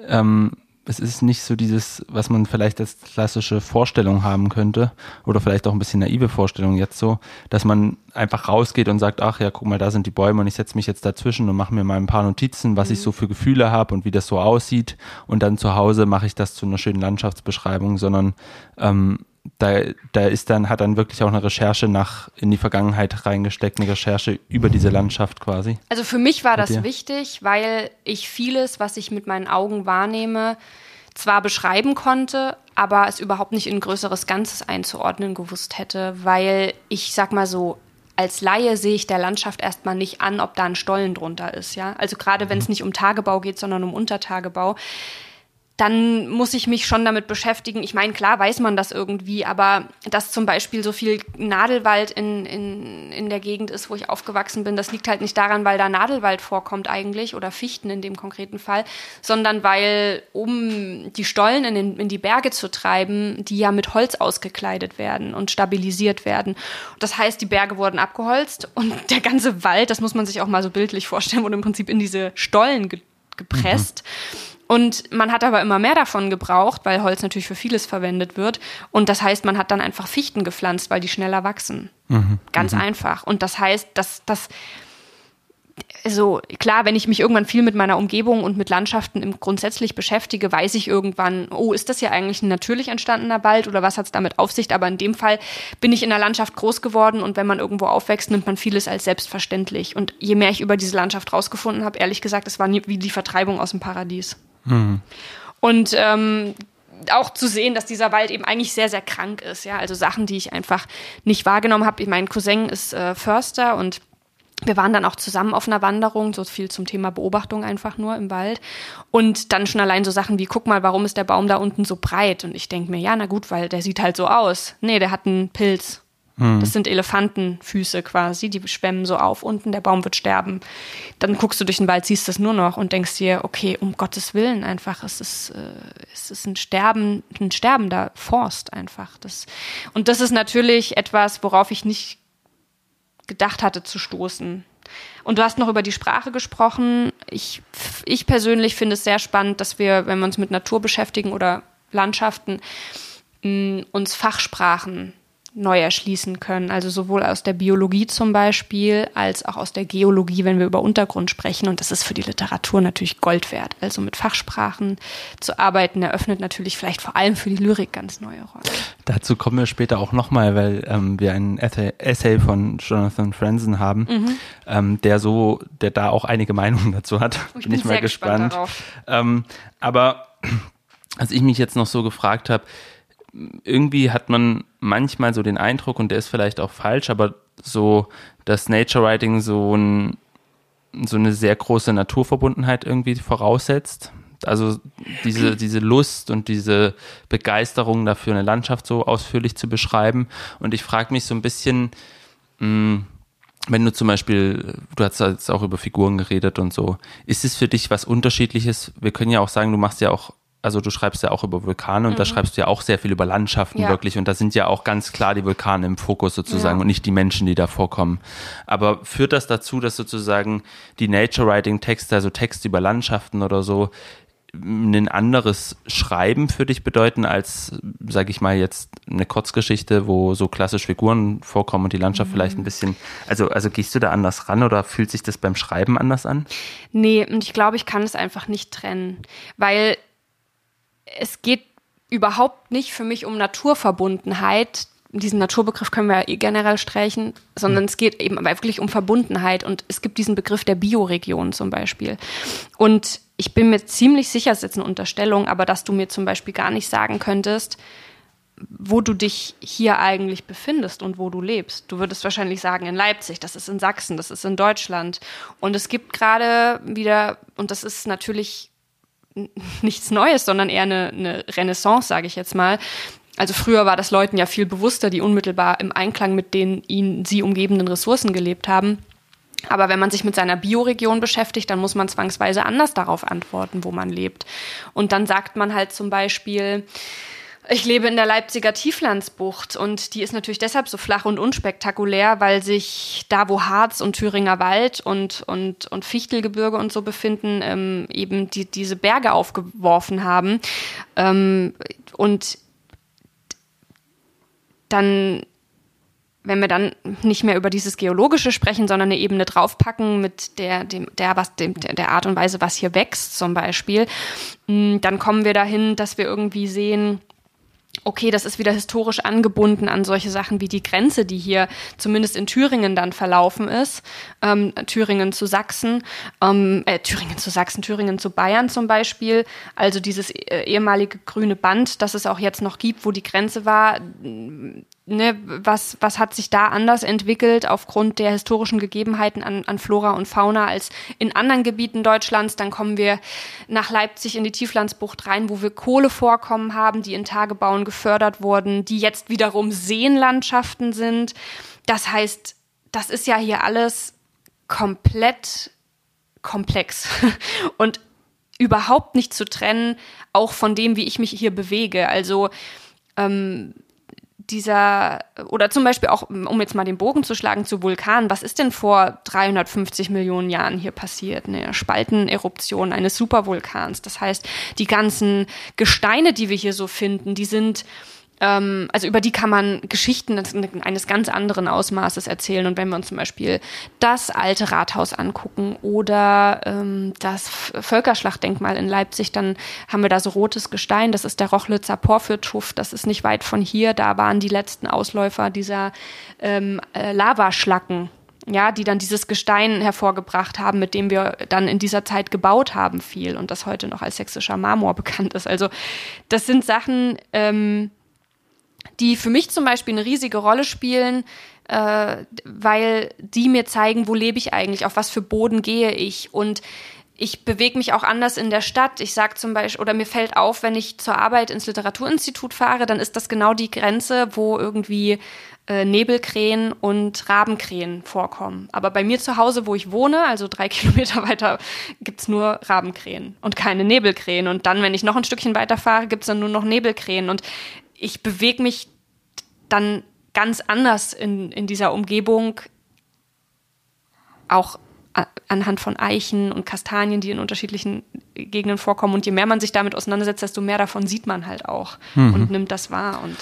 ähm, es ist nicht so dieses, was man vielleicht als klassische Vorstellung haben könnte oder vielleicht auch ein bisschen naive Vorstellung jetzt so, dass man einfach rausgeht und sagt, ach ja, guck mal, da sind die Bäume und ich setze mich jetzt dazwischen und mache mir mal ein paar Notizen, was mhm. ich so für Gefühle habe und wie das so aussieht und dann zu Hause mache ich das zu einer schönen Landschaftsbeschreibung, sondern ähm, da, da ist dann, hat dann wirklich auch eine Recherche nach in die Vergangenheit reingesteckt, eine Recherche über diese Landschaft quasi. Also für mich war das wichtig, weil ich vieles, was ich mit meinen Augen wahrnehme, zwar beschreiben konnte, aber es überhaupt nicht in ein größeres Ganzes einzuordnen gewusst hätte, weil ich sag mal so, als Laie sehe ich der Landschaft erstmal nicht an, ob da ein Stollen drunter ist, ja. Also gerade wenn es mhm. nicht um Tagebau geht, sondern um Untertagebau, dann muss ich mich schon damit beschäftigen. Ich meine, klar weiß man das irgendwie, aber dass zum Beispiel so viel Nadelwald in, in, in der Gegend ist, wo ich aufgewachsen bin, das liegt halt nicht daran, weil da Nadelwald vorkommt eigentlich oder Fichten in dem konkreten Fall, sondern weil, um die Stollen in, den, in die Berge zu treiben, die ja mit Holz ausgekleidet werden und stabilisiert werden. Das heißt, die Berge wurden abgeholzt und der ganze Wald, das muss man sich auch mal so bildlich vorstellen, wurde im Prinzip in diese Stollen ge gepresst. Mhm. Und man hat aber immer mehr davon gebraucht, weil Holz natürlich für vieles verwendet wird. Und das heißt, man hat dann einfach Fichten gepflanzt, weil die schneller wachsen. Mhm. Ganz mhm. einfach. Und das heißt, dass das also klar, wenn ich mich irgendwann viel mit meiner Umgebung und mit Landschaften im grundsätzlich beschäftige, weiß ich irgendwann, oh, ist das ja eigentlich ein natürlich entstandener Wald oder was hat es damit auf sich? Aber in dem Fall bin ich in der Landschaft groß geworden und wenn man irgendwo aufwächst, nimmt man vieles als selbstverständlich. Und je mehr ich über diese Landschaft rausgefunden habe, ehrlich gesagt, es war wie die Vertreibung aus dem Paradies. Mhm. Und ähm, auch zu sehen, dass dieser Wald eben eigentlich sehr, sehr krank ist. Ja, also Sachen, die ich einfach nicht wahrgenommen habe. Mein Cousin ist äh, Förster und wir waren dann auch zusammen auf einer Wanderung, so viel zum Thema Beobachtung einfach nur im Wald. Und dann schon allein so Sachen wie, guck mal, warum ist der Baum da unten so breit? Und ich denke mir, ja, na gut, weil der sieht halt so aus. Nee, der hat einen Pilz. Hm. Das sind Elefantenfüße quasi, die schwemmen so auf unten, der Baum wird sterben. Dann guckst du durch den Wald, siehst das nur noch und denkst dir, okay, um Gottes Willen einfach, es ist, äh, es ist ein, Sterben, ein sterbender Forst einfach. Das, und das ist natürlich etwas, worauf ich nicht gedacht hatte zu stoßen. Und du hast noch über die Sprache gesprochen. Ich, ich persönlich finde es sehr spannend, dass wir, wenn wir uns mit Natur beschäftigen oder Landschaften, mh, uns Fachsprachen neu erschließen können. Also sowohl aus der Biologie zum Beispiel als auch aus der Geologie, wenn wir über Untergrund sprechen. Und das ist für die Literatur natürlich Gold wert. Also mit Fachsprachen zu arbeiten eröffnet natürlich vielleicht vor allem für die Lyrik ganz neue Räume. Dazu kommen wir später auch nochmal, weil ähm, wir einen Essay von Jonathan Franzen haben, mhm. ähm, der so, der da auch einige Meinungen dazu hat. Ich bin, bin ich mal gespannt. gespannt ähm, aber als ich mich jetzt noch so gefragt habe, irgendwie hat man manchmal so den Eindruck, und der ist vielleicht auch falsch, aber so, dass Nature Writing so, ein, so eine sehr große Naturverbundenheit irgendwie voraussetzt. Also diese, diese Lust und diese Begeisterung dafür, eine Landschaft so ausführlich zu beschreiben. Und ich frage mich so ein bisschen, hm, wenn du zum Beispiel, du hast jetzt auch über Figuren geredet und so, ist es für dich was Unterschiedliches? Wir können ja auch sagen, du machst ja auch also du schreibst ja auch über Vulkane und mhm. da schreibst du ja auch sehr viel über Landschaften ja. wirklich und da sind ja auch ganz klar die Vulkane im Fokus sozusagen ja. und nicht die Menschen, die da vorkommen. Aber führt das dazu, dass sozusagen die Nature Writing Texte, also Texte über Landschaften oder so, ein anderes Schreiben für dich bedeuten als, sage ich mal, jetzt eine Kurzgeschichte, wo so klassisch Figuren vorkommen und die Landschaft mhm. vielleicht ein bisschen, also, also gehst du da anders ran oder fühlt sich das beim Schreiben anders an? Nee, und ich glaube, ich kann es einfach nicht trennen, weil es geht überhaupt nicht für mich um Naturverbundenheit, diesen Naturbegriff können wir eh generell streichen, sondern es geht eben wirklich um Verbundenheit und es gibt diesen Begriff der Bioregion zum Beispiel. Und ich bin mir ziemlich sicher, es ist jetzt eine Unterstellung, aber dass du mir zum Beispiel gar nicht sagen könntest, wo du dich hier eigentlich befindest und wo du lebst. Du würdest wahrscheinlich sagen, in Leipzig, das ist in Sachsen, das ist in Deutschland. Und es gibt gerade wieder, und das ist natürlich nichts Neues, sondern eher eine, eine Renaissance, sage ich jetzt mal. Also früher war das Leuten ja viel bewusster, die unmittelbar im Einklang mit den ihnen sie umgebenden Ressourcen gelebt haben. Aber wenn man sich mit seiner Bioregion beschäftigt, dann muss man zwangsweise anders darauf antworten, wo man lebt. Und dann sagt man halt zum Beispiel, ich lebe in der Leipziger Tieflandsbucht und die ist natürlich deshalb so flach und unspektakulär, weil sich da, wo Harz und Thüringer Wald und, und, und Fichtelgebirge und so befinden, ähm, eben die, diese Berge aufgeworfen haben. Ähm, und dann wenn wir dann nicht mehr über dieses Geologische sprechen, sondern eine Ebene draufpacken mit der, dem, der, was, dem, der Art und Weise, was hier wächst zum Beispiel, mm, dann kommen wir dahin, dass wir irgendwie sehen, okay, das ist wieder historisch angebunden an solche Sachen wie die Grenze, die hier zumindest in Thüringen dann verlaufen ist. Ähm, Thüringen zu Sachsen, ähm, äh, Thüringen zu Sachsen, Thüringen zu Bayern zum Beispiel. Also dieses äh, ehemalige grüne Band, das es auch jetzt noch gibt, wo die Grenze war, ne, was, was hat sich da anders entwickelt aufgrund der historischen Gegebenheiten an, an Flora und Fauna als in anderen Gebieten Deutschlands. Dann kommen wir nach Leipzig in die Tieflandsbucht rein, wo wir Kohlevorkommen haben, die in Tagebauen gefördert wurden, die jetzt wiederum Seenlandschaften sind. Das heißt, das ist ja hier alles komplett komplex und überhaupt nicht zu trennen, auch von dem, wie ich mich hier bewege. Also ähm, dieser, oder zum Beispiel auch, um jetzt mal den Bogen zu schlagen zu Vulkanen, was ist denn vor 350 Millionen Jahren hier passiert? Eine Spalteneruption eines Supervulkans. Das heißt, die ganzen Gesteine, die wir hier so finden, die sind ähm, also über die kann man Geschichten eines ganz anderen Ausmaßes erzählen. Und wenn wir uns zum Beispiel das alte Rathaus angucken oder ähm, das Völkerschlachtdenkmal in Leipzig, dann haben wir da so rotes Gestein. Das ist der Rochlitzer Porphyrtuff. Das ist nicht weit von hier. Da waren die letzten Ausläufer dieser ähm, äh, Lavaschlacken ja, die dann dieses Gestein hervorgebracht haben, mit dem wir dann in dieser Zeit gebaut haben, viel und das heute noch als sächsischer Marmor bekannt ist. Also das sind Sachen, ähm, die für mich zum Beispiel eine riesige Rolle spielen, äh, weil die mir zeigen, wo lebe ich eigentlich, auf was für Boden gehe ich und ich bewege mich auch anders in der Stadt. Ich sage zum Beispiel, oder mir fällt auf, wenn ich zur Arbeit ins Literaturinstitut fahre, dann ist das genau die Grenze, wo irgendwie äh, Nebelkrähen und Rabenkrähen vorkommen. Aber bei mir zu Hause, wo ich wohne, also drei Kilometer weiter, gibt's nur Rabenkrähen und keine Nebelkrähen. Und dann, wenn ich noch ein Stückchen weiter fahre, gibt's dann nur noch Nebelkrähen. Und ich bewege mich dann ganz anders in, in dieser Umgebung, auch anhand von Eichen und Kastanien, die in unterschiedlichen Gegenden vorkommen. Und je mehr man sich damit auseinandersetzt, desto mehr davon sieht man halt auch mhm. und nimmt das wahr. Und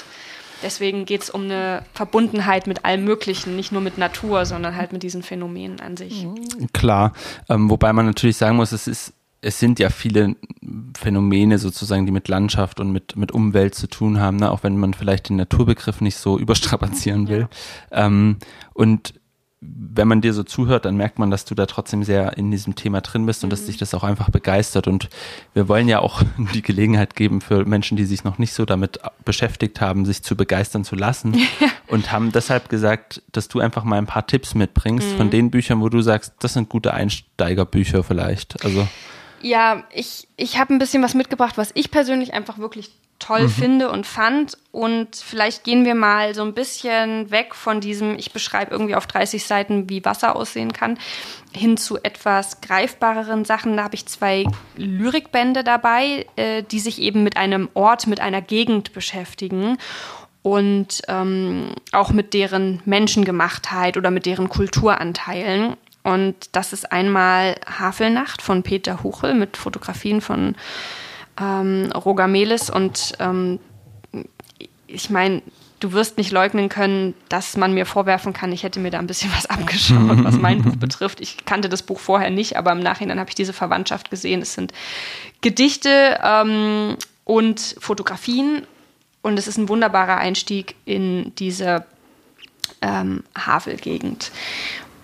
deswegen geht es um eine Verbundenheit mit allem Möglichen, nicht nur mit Natur, sondern halt mit diesen Phänomenen an sich. Klar, ähm, wobei man natürlich sagen muss, es ist es sind ja viele Phänomene sozusagen, die mit Landschaft und mit, mit Umwelt zu tun haben, ne? auch wenn man vielleicht den Naturbegriff nicht so überstrapazieren will. Ja. Ähm, und wenn man dir so zuhört, dann merkt man, dass du da trotzdem sehr in diesem Thema drin bist und mhm. dass dich das auch einfach begeistert. Und wir wollen ja auch die Gelegenheit geben für Menschen, die sich noch nicht so damit beschäftigt haben, sich zu begeistern zu lassen. Ja. Und haben deshalb gesagt, dass du einfach mal ein paar Tipps mitbringst mhm. von den Büchern, wo du sagst, das sind gute Einsteigerbücher vielleicht. Also ja, ich, ich habe ein bisschen was mitgebracht, was ich persönlich einfach wirklich toll mhm. finde und fand. Und vielleicht gehen wir mal so ein bisschen weg von diesem, ich beschreibe irgendwie auf 30 Seiten, wie Wasser aussehen kann, hin zu etwas greifbareren Sachen. Da habe ich zwei Lyrikbände dabei, äh, die sich eben mit einem Ort, mit einer Gegend beschäftigen und ähm, auch mit deren Menschengemachtheit oder mit deren Kulturanteilen. Und das ist einmal Havelnacht von Peter Huchel mit Fotografien von ähm, Roger Melis. Und ähm, ich meine, du wirst nicht leugnen können, dass man mir vorwerfen kann, ich hätte mir da ein bisschen was abgeschaut, was mein Buch betrifft. Ich kannte das Buch vorher nicht, aber im Nachhinein habe ich diese Verwandtschaft gesehen. Es sind Gedichte ähm, und Fotografien und es ist ein wunderbarer Einstieg in diese ähm, Havel-Gegend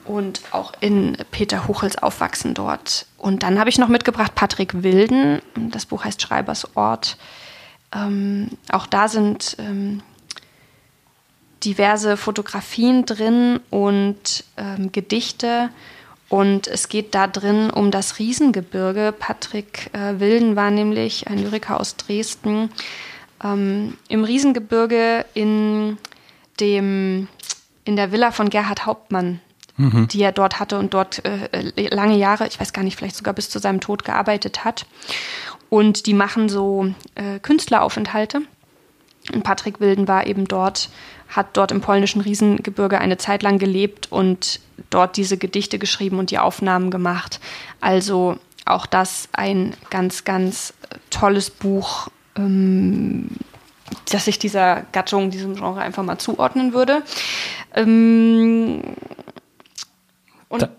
und auch in Peter Huchels Aufwachsen dort. Und dann habe ich noch mitgebracht Patrick Wilden. Das Buch heißt Schreibers Ort. Ähm, auch da sind ähm, diverse Fotografien drin und ähm, Gedichte. Und es geht da drin um das Riesengebirge. Patrick äh, Wilden war nämlich ein Lyriker aus Dresden. Ähm, Im Riesengebirge in dem in der Villa von Gerhard Hauptmann, mhm. die er dort hatte und dort äh, lange Jahre, ich weiß gar nicht, vielleicht sogar bis zu seinem Tod gearbeitet hat. Und die machen so äh, Künstleraufenthalte. Und Patrick Wilden war eben dort, hat dort im polnischen Riesengebirge eine Zeit lang gelebt und dort diese Gedichte geschrieben und die Aufnahmen gemacht. Also auch das ein ganz, ganz tolles Buch, ähm, dass ich dieser Gattung, diesem Genre einfach mal zuordnen würde. Ähm, und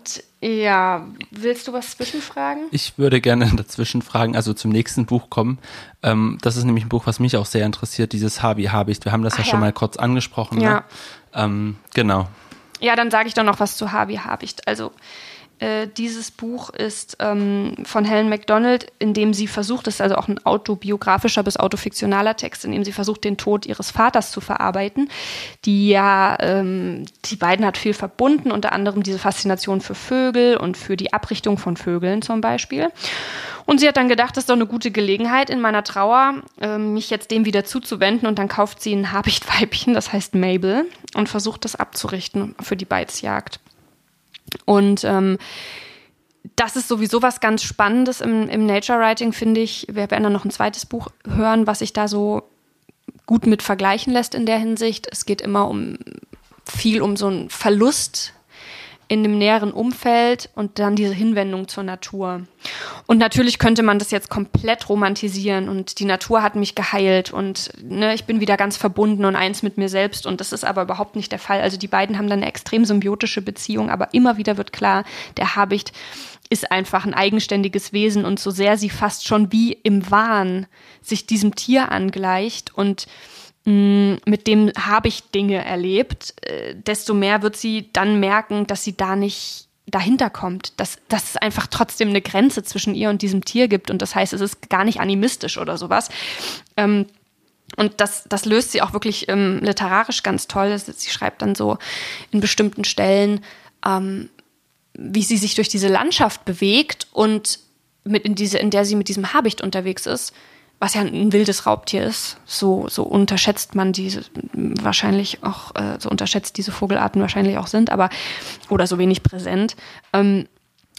ja, willst du was zwischenfragen? Ich würde gerne dazwischen fragen, also zum nächsten Buch kommen. Ähm, das ist nämlich ein Buch, was mich auch sehr interessiert, dieses Habi Habicht. Wir haben das ja, ja, schon mal kurz angesprochen. Ja. Ne? Ähm, genau. Ja, dann sage ich doch noch was zu Habi Habicht. Also äh, dieses Buch ist ähm, von Helen MacDonald, in dem sie versucht, das ist also auch ein autobiografischer bis autofiktionaler Text, in dem sie versucht, den Tod ihres Vaters zu verarbeiten. Die ja, ähm, die beiden hat viel verbunden, unter anderem diese Faszination für Vögel und für die Abrichtung von Vögeln zum Beispiel. Und sie hat dann gedacht, das ist doch eine gute Gelegenheit in meiner Trauer, äh, mich jetzt dem wieder zuzuwenden. Und dann kauft sie ein Habichtweibchen, das heißt Mabel, und versucht das abzurichten für die Beizjagd. Und ähm, das ist sowieso was ganz Spannendes im, im Nature Writing, finde ich. Wir werden dann noch ein zweites Buch hören, was sich da so gut mit vergleichen lässt in der Hinsicht. Es geht immer um viel um so einen Verlust in dem näheren Umfeld und dann diese Hinwendung zur Natur. Und natürlich könnte man das jetzt komplett romantisieren und die Natur hat mich geheilt und ne, ich bin wieder ganz verbunden und eins mit mir selbst und das ist aber überhaupt nicht der Fall. Also die beiden haben dann eine extrem symbiotische Beziehung, aber immer wieder wird klar, der Habicht ist einfach ein eigenständiges Wesen und so sehr sie fast schon wie im Wahn sich diesem Tier angleicht und mit dem habe ich Dinge erlebt, äh, desto mehr wird sie dann merken, dass sie da nicht dahinter kommt, dass, dass es einfach trotzdem eine Grenze zwischen ihr und diesem Tier gibt. Und das heißt, es ist gar nicht animistisch oder sowas. Ähm, und das, das löst sie auch wirklich ähm, literarisch ganz toll. Sie schreibt dann so in bestimmten Stellen, ähm, wie sie sich durch diese Landschaft bewegt und mit in diese, in der sie mit diesem Habicht unterwegs ist was ja ein wildes Raubtier ist. So, so unterschätzt man diese wahrscheinlich auch, äh, so unterschätzt diese Vogelarten wahrscheinlich auch sind, aber oder so wenig präsent. Ähm,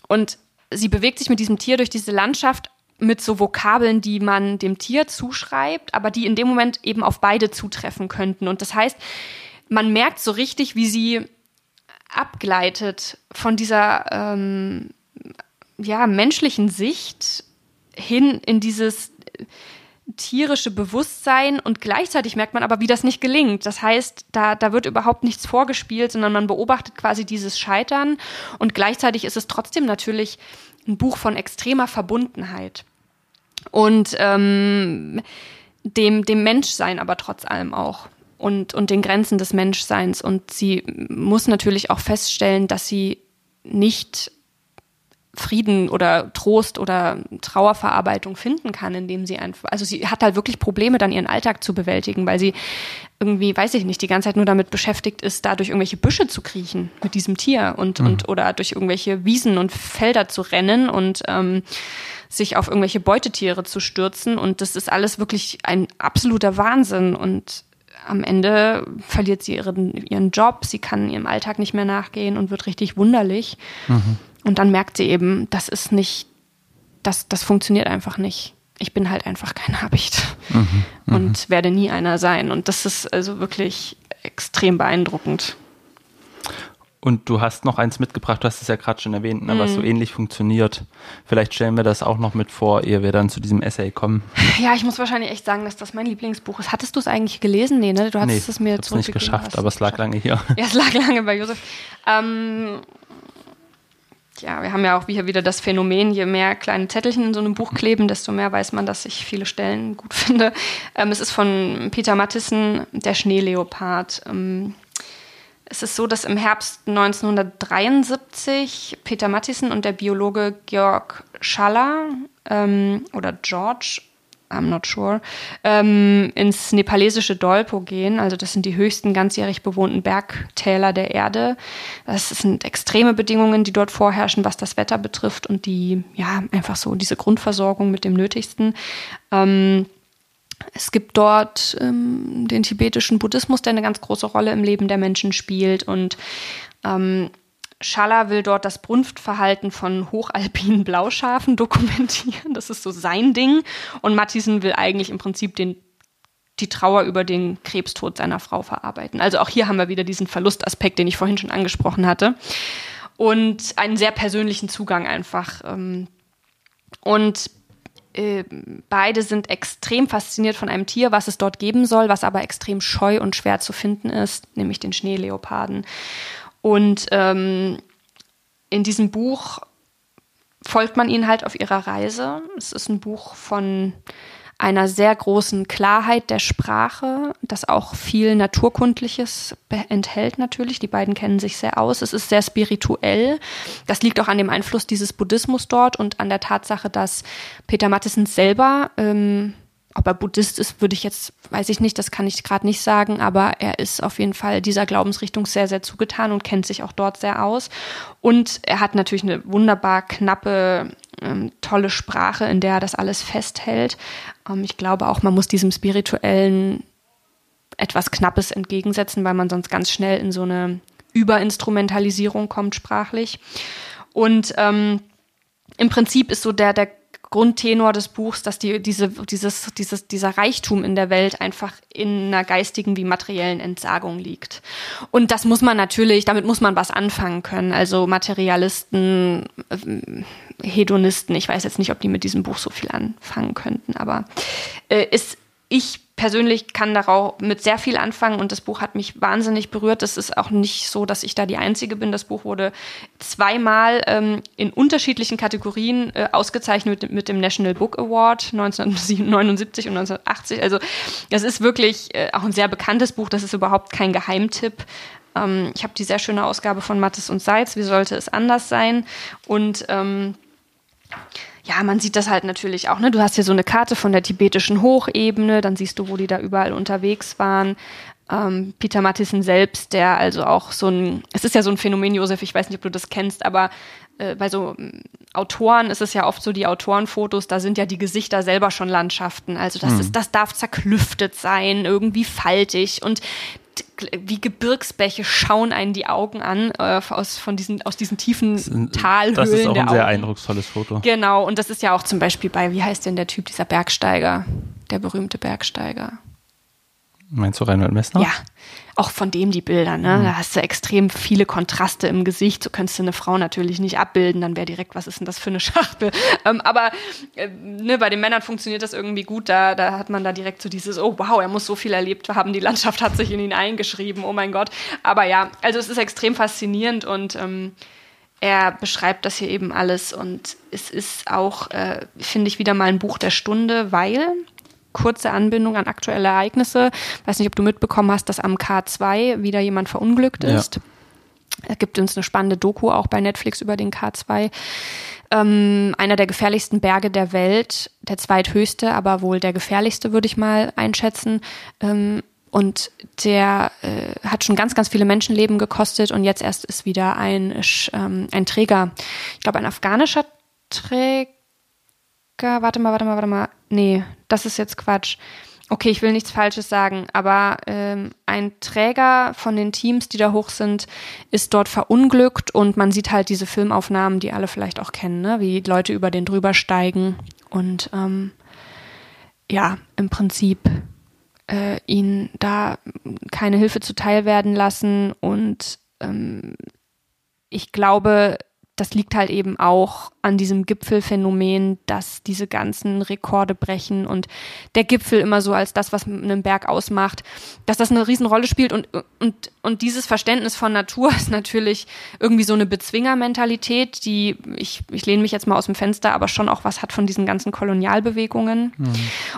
und sie bewegt sich mit diesem Tier durch diese Landschaft mit so Vokabeln, die man dem Tier zuschreibt, aber die in dem Moment eben auf beide zutreffen könnten. Und das heißt, man merkt so richtig, wie sie abgleitet von dieser ähm, ja, menschlichen Sicht hin in dieses tierische Bewusstsein und gleichzeitig merkt man aber, wie das nicht gelingt. Das heißt, da, da wird überhaupt nichts vorgespielt, sondern man beobachtet quasi dieses Scheitern und gleichzeitig ist es trotzdem natürlich ein Buch von extremer Verbundenheit und ähm, dem, dem Menschsein aber trotz allem auch und, und den Grenzen des Menschseins. Und sie muss natürlich auch feststellen, dass sie nicht Frieden oder Trost oder Trauerverarbeitung finden kann, indem sie einfach, also sie hat halt wirklich Probleme, dann ihren Alltag zu bewältigen, weil sie irgendwie, weiß ich nicht, die ganze Zeit nur damit beschäftigt ist, da durch irgendwelche Büsche zu kriechen mit diesem Tier und, mhm. und oder durch irgendwelche Wiesen und Felder zu rennen und ähm, sich auf irgendwelche Beutetiere zu stürzen. Und das ist alles wirklich ein absoluter Wahnsinn. Und am Ende verliert sie ihren, ihren Job, sie kann ihrem Alltag nicht mehr nachgehen und wird richtig wunderlich. Mhm. Und dann merkt sie eben, das ist nicht, das, das funktioniert einfach nicht. Ich bin halt einfach kein Habicht mhm, mhm, und werde nie einer sein. Und das ist also wirklich extrem beeindruckend. Und du hast noch eins mitgebracht, du hast es ja gerade schon erwähnt, ne, was so mhm. ähnlich funktioniert. Vielleicht stellen wir das auch noch mit vor, ehe wir dann zu diesem Essay kommen. Ja, ich muss wahrscheinlich echt sagen, dass das mein Lieblingsbuch ist. Hattest du es eigentlich gelesen? Nee, ne? Du hattest nee, es mir ich nicht geschafft, aber es lag lange hier. Ja, es lag lange bei Josef. Ähm, ja, wir haben ja auch wieder das Phänomen, je mehr kleine Zettelchen in so einem Buch kleben, desto mehr weiß man, dass ich viele Stellen gut finde. Ähm, es ist von Peter Mattissen, Der Schneeleopard. Ähm, es ist so, dass im Herbst 1973 Peter Mattissen und der Biologe Georg Schaller ähm, oder George I'm not sure, ähm, ins nepalesische Dolpo gehen. Also das sind die höchsten ganzjährig bewohnten Bergtäler der Erde. Das sind extreme Bedingungen, die dort vorherrschen, was das Wetter betrifft und die, ja, einfach so diese Grundversorgung mit dem Nötigsten. Ähm, es gibt dort ähm, den tibetischen Buddhismus, der eine ganz große Rolle im Leben der Menschen spielt und ähm, Schaller will dort das Brunftverhalten von hochalpinen Blauschafen dokumentieren. Das ist so sein Ding. Und Matthiesen will eigentlich im Prinzip den, die Trauer über den Krebstod seiner Frau verarbeiten. Also auch hier haben wir wieder diesen Verlustaspekt, den ich vorhin schon angesprochen hatte. Und einen sehr persönlichen Zugang einfach. Ähm, und äh, beide sind extrem fasziniert von einem Tier, was es dort geben soll, was aber extrem scheu und schwer zu finden ist, nämlich den Schneeleoparden. Und ähm, in diesem Buch folgt man ihnen halt auf ihrer Reise. Es ist ein Buch von einer sehr großen Klarheit der Sprache, das auch viel Naturkundliches enthält natürlich. Die beiden kennen sich sehr aus. Es ist sehr spirituell. Das liegt auch an dem Einfluss dieses Buddhismus dort und an der Tatsache, dass Peter Matteson selber ähm, ob er Buddhist ist, würde ich jetzt, weiß ich nicht, das kann ich gerade nicht sagen, aber er ist auf jeden Fall dieser Glaubensrichtung sehr, sehr zugetan und kennt sich auch dort sehr aus. Und er hat natürlich eine wunderbar knappe, ähm, tolle Sprache, in der er das alles festhält. Ähm, ich glaube auch, man muss diesem spirituellen etwas Knappes entgegensetzen, weil man sonst ganz schnell in so eine Überinstrumentalisierung kommt sprachlich. Und ähm, im Prinzip ist so der, der Grundtenor des Buchs, dass die, diese, dieses, dieses, dieser Reichtum in der Welt einfach in einer geistigen wie materiellen Entsagung liegt. Und das muss man natürlich, damit muss man was anfangen können. Also Materialisten, äh, Hedonisten, ich weiß jetzt nicht, ob die mit diesem Buch so viel anfangen könnten, aber äh, ist ich persönlich kann darauf mit sehr viel anfangen und das Buch hat mich wahnsinnig berührt. Es ist auch nicht so, dass ich da die Einzige bin. Das Buch wurde zweimal ähm, in unterschiedlichen Kategorien äh, ausgezeichnet mit, mit, dem National Book Award 1979 und 1980. Also das ist wirklich äh, auch ein sehr bekanntes Buch. Das ist überhaupt kein Geheimtipp. Ähm, ich habe die sehr schöne Ausgabe von Mattes und Seitz. Wie sollte es anders sein? Und ähm, ja, man sieht das halt natürlich auch. Ne? Du hast hier so eine Karte von der tibetischen Hochebene, dann siehst du, wo die da überall unterwegs waren. Ähm, Peter Mathissen selbst, der also auch so ein, es ist ja so ein Phänomen, Josef, ich weiß nicht, ob du das kennst, aber äh, bei so ähm, Autoren ist es ja oft so, die Autorenfotos, da sind ja die Gesichter selber schon Landschaften. Also das mhm. ist, das darf zerklüftet sein, irgendwie faltig und wie Gebirgsbäche schauen einen die Augen an äh, aus, von diesen, aus diesen tiefen sind, Talhöhlen. Das ist auch ein sehr eindrucksvolles Foto. Genau, und das ist ja auch zum Beispiel bei, wie heißt denn der Typ, dieser Bergsteiger, der berühmte Bergsteiger? Meinst du Reinhold Messner? Ja, auch von dem die Bilder, ne? Mhm. Da hast du extrem viele Kontraste im Gesicht. So könntest du eine Frau natürlich nicht abbilden, dann wäre direkt, was ist denn das für eine Schachtel? Ähm, aber äh, ne, bei den Männern funktioniert das irgendwie gut. Da, da hat man da direkt so dieses, oh wow, er muss so viel erlebt haben, die Landschaft hat sich in ihn eingeschrieben, oh mein Gott. Aber ja, also es ist extrem faszinierend und ähm, er beschreibt das hier eben alles und es ist auch, äh, finde ich, wieder mal ein Buch der Stunde, weil kurze Anbindung an aktuelle Ereignisse. Weiß nicht, ob du mitbekommen hast, dass am K2 wieder jemand verunglückt ist. Ja. Es gibt uns eine spannende Doku auch bei Netflix über den K2. Ähm, einer der gefährlichsten Berge der Welt, der zweithöchste, aber wohl der gefährlichste, würde ich mal einschätzen. Ähm, und der äh, hat schon ganz, ganz viele Menschenleben gekostet und jetzt erst ist wieder ein, ähm, ein Träger, ich glaube ein afghanischer Träger, warte mal, warte mal, warte mal, nee, das ist jetzt Quatsch. Okay, ich will nichts Falsches sagen, aber ähm, ein Träger von den Teams, die da hoch sind, ist dort verunglückt und man sieht halt diese Filmaufnahmen, die alle vielleicht auch kennen, ne? wie Leute über den drüber steigen und ähm, ja, im Prinzip äh, ihnen da keine Hilfe zuteil werden lassen und ähm, ich glaube, das liegt halt eben auch an diesem Gipfelphänomen, dass diese ganzen Rekorde brechen und der Gipfel immer so als das, was einen Berg ausmacht, dass das eine Riesenrolle spielt und, und, und dieses Verständnis von Natur ist natürlich irgendwie so eine Bezwingermentalität, die, ich, ich lehne mich jetzt mal aus dem Fenster, aber schon auch was hat von diesen ganzen Kolonialbewegungen. Mhm.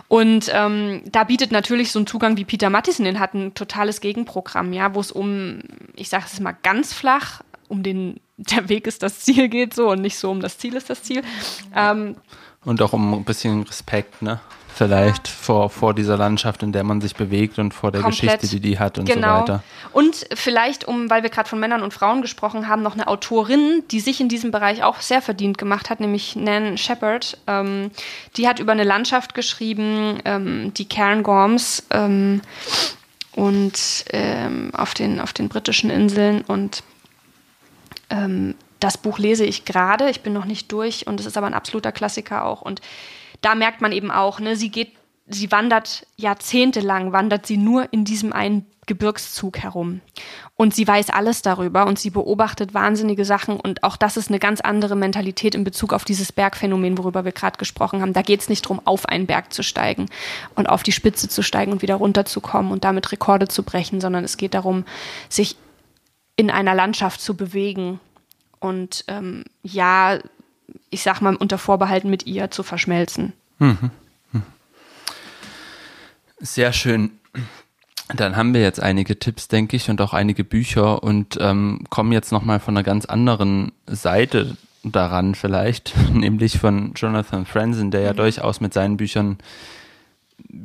Und ähm, da bietet natürlich so ein Zugang wie Peter Mattison den hat, ein totales Gegenprogramm, ja, wo es um, ich sage es mal ganz flach, um den der Weg ist das Ziel geht so und nicht so um das Ziel ist das Ziel. Ähm, und auch um ein bisschen Respekt, ne? Vielleicht ja. vor, vor dieser Landschaft, in der man sich bewegt und vor der Komplett. Geschichte, die die hat und genau. so weiter. Und vielleicht, um, weil wir gerade von Männern und Frauen gesprochen haben, noch eine Autorin, die sich in diesem Bereich auch sehr verdient gemacht hat, nämlich Nan Shepard. Ähm, die hat über eine Landschaft geschrieben, ähm, die Cairn Gorms ähm, und ähm, auf, den, auf den britischen Inseln und ähm, das Buch lese ich gerade, ich bin noch nicht durch und es ist aber ein absoluter Klassiker auch. Und da merkt man eben auch, ne, sie geht, sie wandert jahrzehntelang, wandert sie nur in diesem einen Gebirgszug herum. Und sie weiß alles darüber und sie beobachtet wahnsinnige Sachen. Und auch das ist eine ganz andere Mentalität in Bezug auf dieses Bergphänomen, worüber wir gerade gesprochen haben. Da geht es nicht darum, auf einen Berg zu steigen und auf die Spitze zu steigen und wieder runterzukommen und damit Rekorde zu brechen, sondern es geht darum, sich in einer Landschaft zu bewegen und ähm, ja, ich sag mal unter Vorbehalten mit ihr zu verschmelzen. Mhm. mhm. Sehr schön. Dann haben wir jetzt einige Tipps, denke ich, und auch einige Bücher und ähm, kommen jetzt nochmal von einer ganz anderen Seite daran vielleicht, nämlich von Jonathan Franzen, der ja mhm. durchaus mit seinen Büchern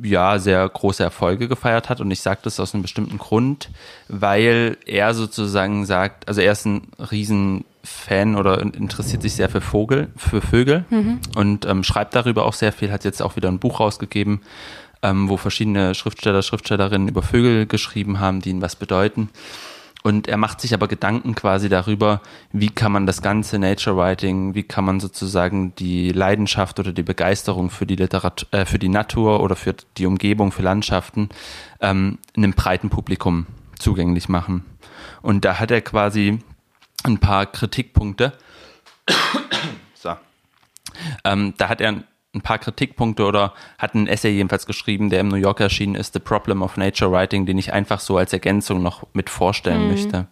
ja sehr große Erfolge gefeiert hat und ich sage das aus einem bestimmten Grund, weil er sozusagen sagt, also er ist ein Riesenfan oder interessiert sich sehr für Vogel, für Vögel mhm. und ähm, schreibt darüber auch sehr viel, hat jetzt auch wieder ein Buch rausgegeben, ähm, wo verschiedene Schriftsteller, Schriftstellerinnen über Vögel geschrieben haben, die ihnen was bedeuten. Und er macht sich aber Gedanken quasi darüber, wie kann man das ganze Nature Writing, wie kann man sozusagen die Leidenschaft oder die Begeisterung für die Literatur, äh, für die Natur oder für die Umgebung, für Landschaften ähm, einem breiten Publikum zugänglich machen. Und da hat er quasi ein paar Kritikpunkte. so. Ähm, da hat er ein paar Kritikpunkte oder hat einen Essay jedenfalls geschrieben, der im New Yorker erschienen ist, The Problem of Nature Writing, den ich einfach so als Ergänzung noch mit vorstellen mhm. möchte.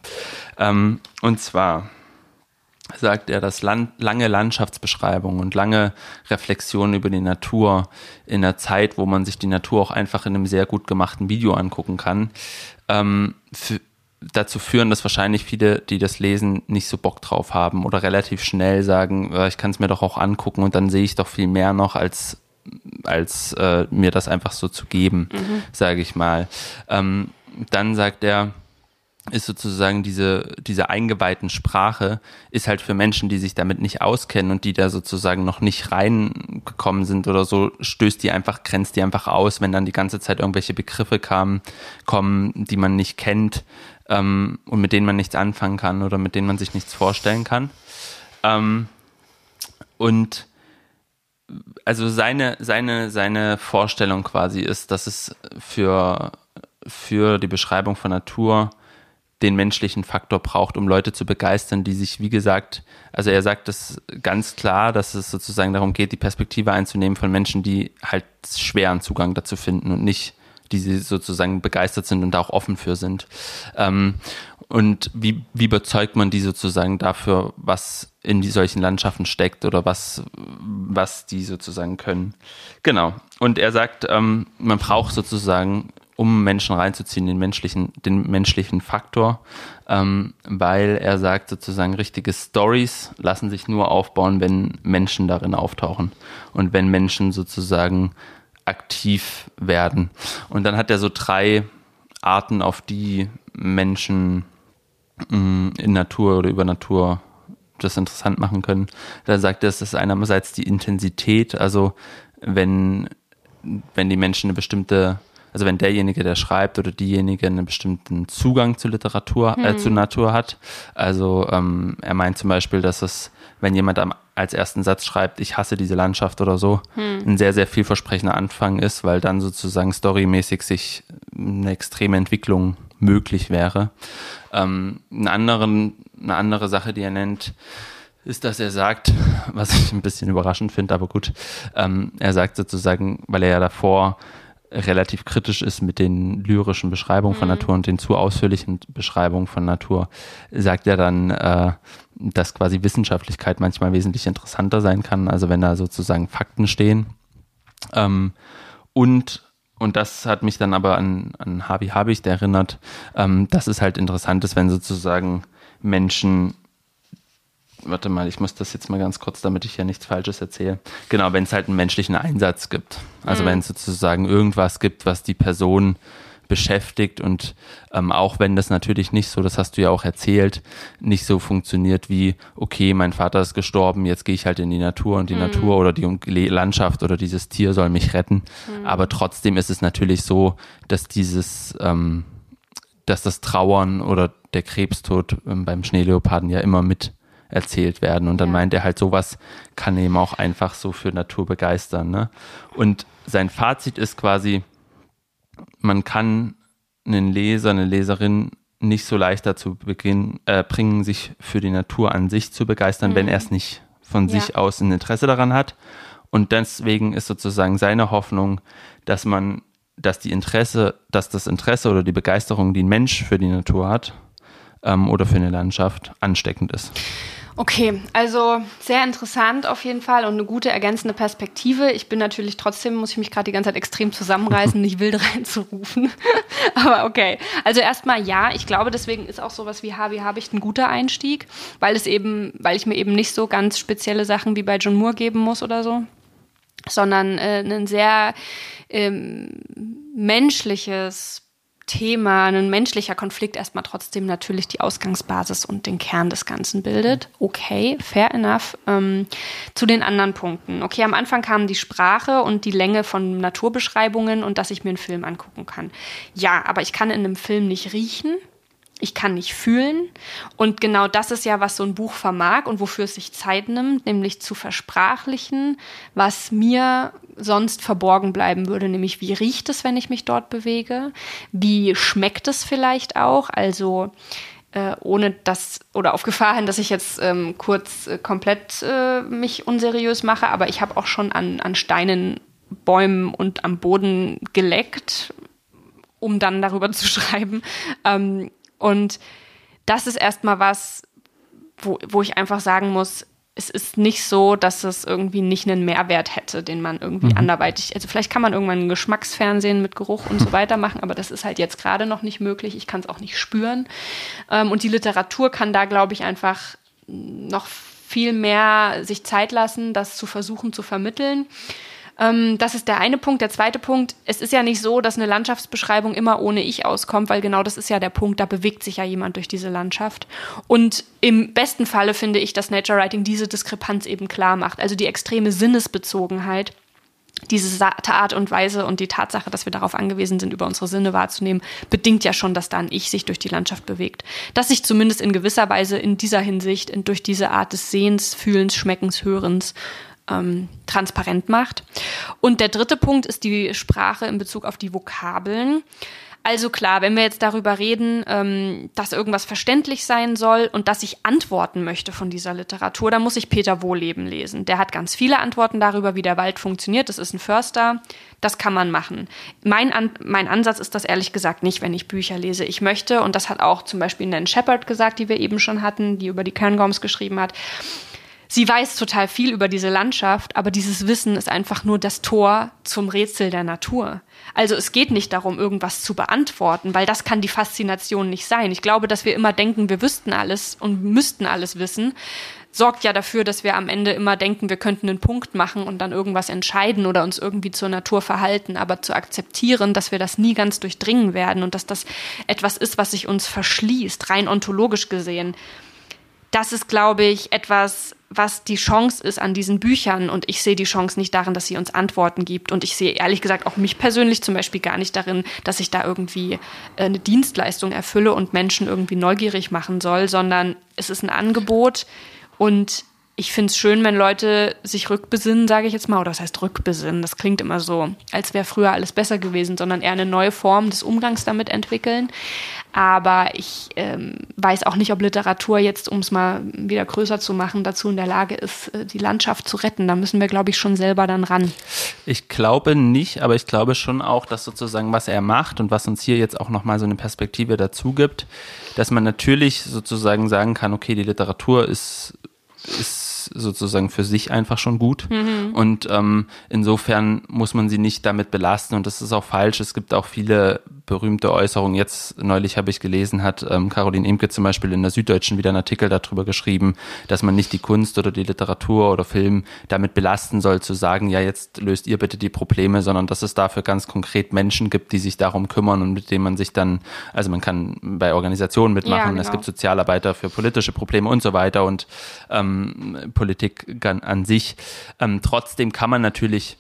Ähm, und zwar sagt er, dass Land, lange Landschaftsbeschreibungen und lange Reflexionen über die Natur in einer Zeit, wo man sich die Natur auch einfach in einem sehr gut gemachten Video angucken kann, ähm, für, dazu führen, dass wahrscheinlich viele, die das lesen, nicht so Bock drauf haben oder relativ schnell sagen, ich kann es mir doch auch angucken und dann sehe ich doch viel mehr noch als als äh, mir das einfach so zu geben, mhm. sage ich mal. Ähm, dann sagt er, ist sozusagen diese, diese eingeweihten Sprache, ist halt für Menschen, die sich damit nicht auskennen und die da sozusagen noch nicht reingekommen sind oder so, stößt die einfach, grenzt die einfach aus, wenn dann die ganze Zeit irgendwelche Begriffe kamen, kommen, die man nicht kennt ähm, und mit denen man nichts anfangen kann oder mit denen man sich nichts vorstellen kann. Ähm, und also seine, seine, seine Vorstellung quasi ist, dass es für, für die Beschreibung von Natur den menschlichen Faktor braucht, um Leute zu begeistern, die sich, wie gesagt, also er sagt das ganz klar, dass es sozusagen darum geht, die Perspektive einzunehmen von Menschen, die halt schweren Zugang dazu finden und nicht, die sie sozusagen begeistert sind und auch offen für sind. Ähm, und wie, wie überzeugt man die sozusagen dafür, was in die solchen Landschaften steckt oder was, was die sozusagen können? Genau. Und er sagt, ähm, man braucht sozusagen um Menschen reinzuziehen, den menschlichen, den menschlichen Faktor, ähm, weil er sagt sozusagen, richtige Stories lassen sich nur aufbauen, wenn Menschen darin auftauchen und wenn Menschen sozusagen aktiv werden. Und dann hat er so drei Arten, auf die Menschen mh, mm, in Natur oder über Natur das interessant machen können. Da sagt er, es ist einerseits die Intensität, also wenn, wenn die Menschen eine bestimmte also wenn derjenige, der schreibt oder diejenige einen bestimmten Zugang zu Literatur, äh, hm. zu Natur hat. Also ähm, er meint zum Beispiel, dass es, wenn jemand am, als ersten Satz schreibt, ich hasse diese Landschaft oder so, hm. ein sehr, sehr vielversprechender Anfang ist, weil dann sozusagen storymäßig sich eine extreme Entwicklung möglich wäre. Ähm, eine, anderen, eine andere Sache, die er nennt, ist, dass er sagt, was ich ein bisschen überraschend finde, aber gut, ähm, er sagt sozusagen, weil er ja davor relativ kritisch ist mit den lyrischen Beschreibungen mhm. von Natur und den zu ausführlichen Beschreibungen von Natur, sagt er dann, äh, dass quasi Wissenschaftlichkeit manchmal wesentlich interessanter sein kann, also wenn da sozusagen Fakten stehen. Ähm, und und das hat mich dann aber an, an Harvey Habicht erinnert, ähm, dass es halt interessant ist, wenn sozusagen Menschen warte mal, ich muss das jetzt mal ganz kurz, damit ich hier nichts Falsches erzähle. Genau, wenn es halt einen menschlichen Einsatz gibt. Also mhm. wenn es sozusagen irgendwas gibt, was die Person beschäftigt und ähm, auch wenn das natürlich nicht so, das hast du ja auch erzählt, nicht so funktioniert wie, okay, mein Vater ist gestorben, jetzt gehe ich halt in die Natur und die mhm. Natur oder die Landschaft oder dieses Tier soll mich retten. Mhm. Aber trotzdem ist es natürlich so, dass dieses, ähm, dass das Trauern oder der Krebstod ähm, beim Schneeleoparden ja immer mit erzählt werden. Und dann ja. meint er halt, sowas kann eben auch einfach so für Natur begeistern. Ne? Und sein Fazit ist quasi, man kann einen Leser, eine Leserin nicht so leicht dazu beginn, äh, bringen, sich für die Natur an sich zu begeistern, mhm. wenn er es nicht von ja. sich aus ein Interesse daran hat. Und deswegen ist sozusagen seine Hoffnung, dass man, dass die Interesse, dass das Interesse oder die Begeisterung, die ein Mensch für die Natur hat ähm, oder für eine Landschaft, ansteckend ist. Okay, also sehr interessant auf jeden Fall und eine gute ergänzende Perspektive. Ich bin natürlich trotzdem, muss ich mich gerade die ganze Zeit extrem zusammenreißen, nicht wild reinzurufen. Aber okay. Also erstmal ja, ich glaube, deswegen ist auch sowas wie Harvey Habicht ein guter Einstieg, weil es eben, weil ich mir eben nicht so ganz spezielle Sachen wie bei John Moore geben muss oder so, sondern äh, ein sehr ähm, menschliches Thema, ein menschlicher Konflikt erstmal trotzdem natürlich die Ausgangsbasis und den Kern des Ganzen bildet. Okay, fair enough. Ähm, zu den anderen Punkten. Okay, am Anfang kam die Sprache und die Länge von Naturbeschreibungen und dass ich mir einen Film angucken kann. Ja, aber ich kann in einem Film nicht riechen ich kann nicht fühlen. Und genau das ist ja, was so ein Buch vermag und wofür es sich Zeit nimmt, nämlich zu versprachlichen, was mir sonst verborgen bleiben würde, nämlich wie riecht es, wenn ich mich dort bewege? Wie schmeckt es vielleicht auch? Also äh, ohne das oder auf Gefahr hin, dass ich jetzt ähm, kurz äh, komplett äh, mich unseriös mache, aber ich habe auch schon an, an Steinen, Bäumen und am Boden geleckt, um dann darüber zu schreiben. Ähm, und das ist erstmal was, wo, wo ich einfach sagen muss, es ist nicht so, dass es irgendwie nicht einen Mehrwert hätte, den man irgendwie mhm. anderweitig, also vielleicht kann man irgendwann ein Geschmacksfernsehen mit Geruch und so weiter machen, aber das ist halt jetzt gerade noch nicht möglich. Ich kann es auch nicht spüren. Ähm, und die Literatur kann da, glaube ich, einfach noch viel mehr sich Zeit lassen, das zu versuchen zu vermitteln. Ähm, das ist der eine Punkt. Der zweite Punkt, es ist ja nicht so, dass eine Landschaftsbeschreibung immer ohne Ich auskommt, weil genau das ist ja der Punkt, da bewegt sich ja jemand durch diese Landschaft. Und im besten Falle finde ich, dass Nature Writing diese Diskrepanz eben klar macht. Also die extreme Sinnesbezogenheit diese Art und Weise und die Tatsache, dass wir darauf angewiesen sind, über unsere Sinne wahrzunehmen, bedingt ja schon, dass da ein Ich sich durch die Landschaft bewegt. Dass sich zumindest in gewisser Weise in dieser Hinsicht, durch diese Art des Sehens, Fühlens, Schmeckens, Hörens ähm, transparent macht. Und der dritte Punkt ist die Sprache in Bezug auf die Vokabeln. Also klar, wenn wir jetzt darüber reden, ähm, dass irgendwas verständlich sein soll und dass ich antworten möchte von dieser Literatur, dann muss ich Peter Wohleben lesen. Der hat ganz viele Antworten darüber, wie der Wald funktioniert. Das ist ein Förster. Das kann man machen. Mein, An mein Ansatz ist das ehrlich gesagt nicht, wenn ich Bücher lese. Ich möchte, und das hat auch zum Beispiel Nan Shepard gesagt, die wir eben schon hatten, die über die Cairngorms geschrieben hat, sie weiß total viel über diese Landschaft, aber dieses Wissen ist einfach nur das Tor zum Rätsel der Natur. Also es geht nicht darum, irgendwas zu beantworten, weil das kann die Faszination nicht sein. Ich glaube, dass wir immer denken, wir wüssten alles und müssten alles wissen, sorgt ja dafür, dass wir am Ende immer denken, wir könnten einen Punkt machen und dann irgendwas entscheiden oder uns irgendwie zur Natur verhalten, aber zu akzeptieren, dass wir das nie ganz durchdringen werden und dass das etwas ist, was sich uns verschließt, rein ontologisch gesehen das ist, glaube ich, etwas, was die Chance ist an diesen Büchern. Und ich sehe die Chance nicht darin, dass sie uns Antworten gibt. Und ich sehe ehrlich gesagt auch mich persönlich zum Beispiel gar nicht darin, dass ich da irgendwie äh, eine Dienstleistung erfülle und Menschen irgendwie neugierig machen soll, sondern es ist ein Angebot und ich finde es schön, wenn Leute sich rückbesinnen, sage ich jetzt mal. Oder das heißt rückbesinnen. Das klingt immer so, als wäre früher alles besser gewesen, sondern eher eine neue Form des Umgangs damit entwickeln. Aber ich ähm, weiß auch nicht, ob Literatur jetzt, um es mal wieder größer zu machen, dazu in der Lage ist, äh, die Landschaft zu retten. Da müssen wir, glaube ich, schon selber dann ran. Ich glaube nicht, aber ich glaube schon auch, dass sozusagen, was er macht und was uns hier jetzt auch nochmal so eine Perspektive dazu gibt, dass man natürlich sozusagen sagen kann, okay, die Literatur ist, ist sozusagen für sich einfach schon gut. Mhm. Und ähm, insofern muss man sie nicht damit belasten. Und das ist auch falsch. Es gibt auch viele berühmte Äußerungen. Jetzt neulich habe ich gelesen, hat ähm, Caroline Imke zum Beispiel in der Süddeutschen wieder einen Artikel darüber geschrieben, dass man nicht die Kunst oder die Literatur oder Film damit belasten soll, zu sagen, ja, jetzt löst ihr bitte die Probleme, sondern dass es dafür ganz konkret Menschen gibt, die sich darum kümmern und mit denen man sich dann, also man kann bei Organisationen mitmachen, ja, genau. es gibt Sozialarbeiter für politische Probleme und so weiter und ähm, Politik an sich. Ähm, trotzdem kann man natürlich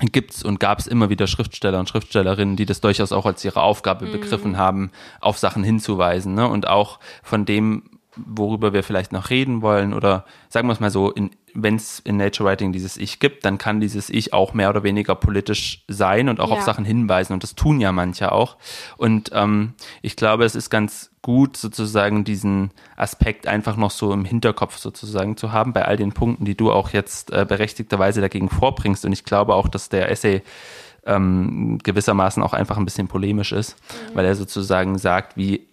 gibt's und gab es immer wieder Schriftsteller und Schriftstellerinnen, die das durchaus auch als ihre Aufgabe mhm. begriffen haben, auf Sachen hinzuweisen. Ne? Und auch von dem, worüber wir vielleicht noch reden wollen oder sagen wir es mal so, wenn es in Nature Writing dieses Ich gibt, dann kann dieses Ich auch mehr oder weniger politisch sein und auch ja. auf Sachen hinweisen. Und das tun ja manche auch. Und ähm, ich glaube, es ist ganz gut, sozusagen diesen Aspekt einfach noch so im Hinterkopf sozusagen zu haben, bei all den Punkten, die du auch jetzt äh, berechtigterweise dagegen vorbringst. Und ich glaube auch, dass der Essay ähm, gewissermaßen auch einfach ein bisschen polemisch ist, mhm. weil er sozusagen sagt, wie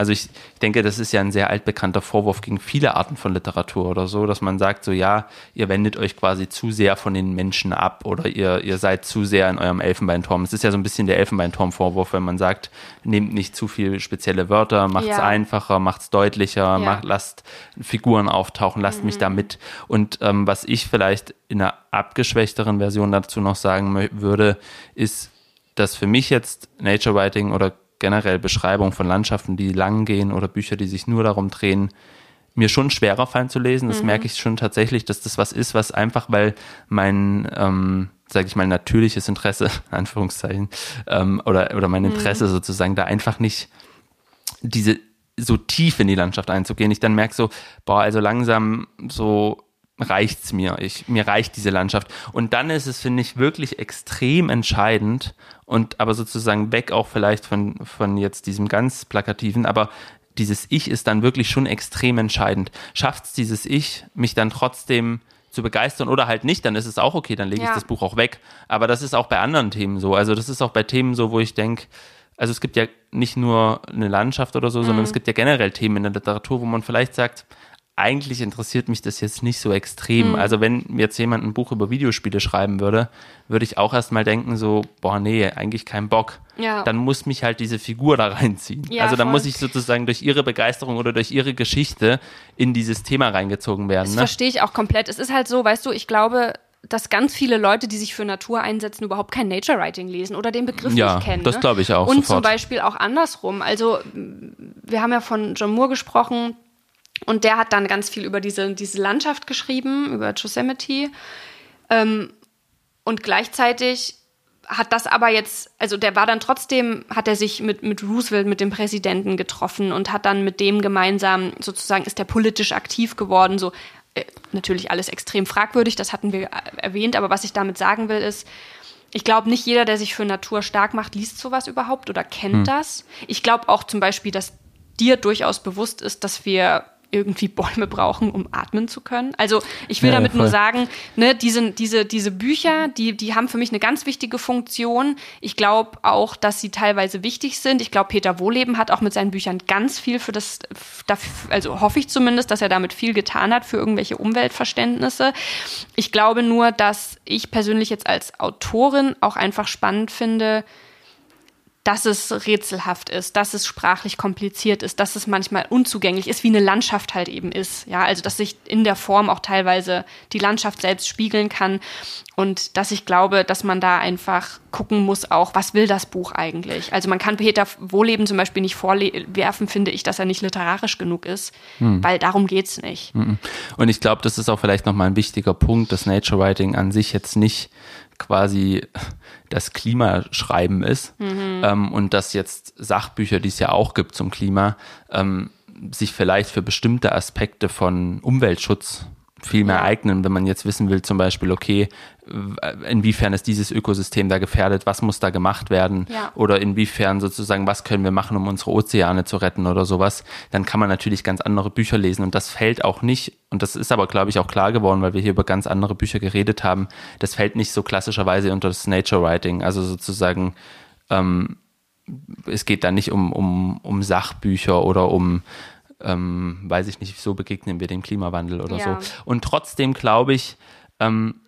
also ich, ich denke, das ist ja ein sehr altbekannter Vorwurf gegen viele Arten von Literatur oder so, dass man sagt, so ja, ihr wendet euch quasi zu sehr von den Menschen ab oder ihr, ihr seid zu sehr in eurem Elfenbeinturm. Es ist ja so ein bisschen der Elfenbeinturm-Vorwurf, wenn man sagt, nehmt nicht zu viel spezielle Wörter, macht es ja. einfacher, macht es deutlicher, ja. macht, lasst Figuren auftauchen, lasst mhm. mich da mit. Und ähm, was ich vielleicht in einer abgeschwächteren Version dazu noch sagen würde, ist, dass für mich jetzt Nature Writing oder generell Beschreibungen von Landschaften, die lang gehen oder Bücher, die sich nur darum drehen, mir schon schwerer fallen zu lesen. Das mhm. merke ich schon tatsächlich, dass das was ist, was einfach, weil mein, ähm, sage ich mal, natürliches Interesse, Anführungszeichen, ähm, oder, oder mein Interesse mhm. sozusagen da einfach nicht diese so tief in die Landschaft einzugehen. Ich dann merke so, boah, also langsam so reicht's mir. Ich, mir reicht diese Landschaft. Und dann ist es, finde ich, wirklich extrem entscheidend und aber sozusagen weg auch vielleicht von, von jetzt diesem ganz plakativen, aber dieses Ich ist dann wirklich schon extrem entscheidend. Schafft's dieses Ich, mich dann trotzdem zu begeistern oder halt nicht, dann ist es auch okay, dann lege ich das Buch auch weg. Aber das ist auch bei anderen Themen so. Also das ist auch bei Themen so, wo ich denke, also es gibt ja nicht nur eine Landschaft oder so, mhm. sondern es gibt ja generell Themen in der Literatur, wo man vielleicht sagt, eigentlich interessiert mich das jetzt nicht so extrem. Mhm. Also wenn jetzt jemand ein Buch über Videospiele schreiben würde, würde ich auch erstmal denken so, boah, nee, eigentlich kein Bock. Ja. Dann muss mich halt diese Figur da reinziehen. Ja, also dann voll. muss ich sozusagen durch ihre Begeisterung oder durch ihre Geschichte in dieses Thema reingezogen werden. Das ne? verstehe ich auch komplett. Es ist halt so, weißt du, ich glaube, dass ganz viele Leute, die sich für Natur einsetzen, überhaupt kein Nature Writing lesen oder den Begriff ja, nicht kennen. Das ne? glaube ich auch. Und sofort. zum Beispiel auch andersrum. Also wir haben ja von John Moore gesprochen, und der hat dann ganz viel über diese, diese Landschaft geschrieben, über Yosemite. Ähm, und gleichzeitig hat das aber jetzt, also der war dann trotzdem, hat er sich mit, mit Roosevelt, mit dem Präsidenten getroffen und hat dann mit dem gemeinsam sozusagen, ist der politisch aktiv geworden, so äh, natürlich alles extrem fragwürdig, das hatten wir erwähnt, aber was ich damit sagen will ist, ich glaube, nicht jeder, der sich für Natur stark macht, liest sowas überhaupt oder kennt hm. das. Ich glaube auch zum Beispiel, dass dir durchaus bewusst ist, dass wir irgendwie Bäume brauchen, um atmen zu können. Also ich will ja, damit voll. nur sagen, ne, diese, diese, diese Bücher, die, die haben für mich eine ganz wichtige Funktion. Ich glaube auch, dass sie teilweise wichtig sind. Ich glaube, Peter Wohleben hat auch mit seinen Büchern ganz viel für das, also hoffe ich zumindest, dass er damit viel getan hat für irgendwelche Umweltverständnisse. Ich glaube nur, dass ich persönlich jetzt als Autorin auch einfach spannend finde, dass es rätselhaft ist, dass es sprachlich kompliziert ist, dass es manchmal unzugänglich ist, wie eine Landschaft halt eben ist. Ja, also dass sich in der Form auch teilweise die Landschaft selbst spiegeln kann und dass ich glaube, dass man da einfach gucken muss auch, was will das Buch eigentlich? Also man kann Peter Wohleben zum Beispiel nicht vorwerfen, finde ich, dass er nicht literarisch genug ist, hm. weil darum geht's nicht. Hm. Und ich glaube, das ist auch vielleicht nochmal ein wichtiger Punkt, dass Nature Writing an sich jetzt nicht quasi das Klimaschreiben ist mhm. ähm, und dass jetzt Sachbücher, die es ja auch gibt zum Klima, ähm, sich vielleicht für bestimmte Aspekte von Umweltschutz viel mehr eignen, wenn man jetzt wissen will, zum Beispiel, okay, inwiefern ist dieses Ökosystem da gefährdet, was muss da gemacht werden? Ja. oder inwiefern sozusagen, was können wir machen, um unsere Ozeane zu retten oder sowas, dann kann man natürlich ganz andere Bücher lesen und das fällt auch nicht, und das ist aber, glaube ich, auch klar geworden, weil wir hier über ganz andere Bücher geredet haben, das fällt nicht so klassischerweise unter das Nature Writing, also sozusagen, ähm, es geht da nicht um, um, um Sachbücher oder um ähm, weiß ich nicht, so begegnen wir dem Klimawandel oder Ja. so. Und trotzdem glaube ich, ähm,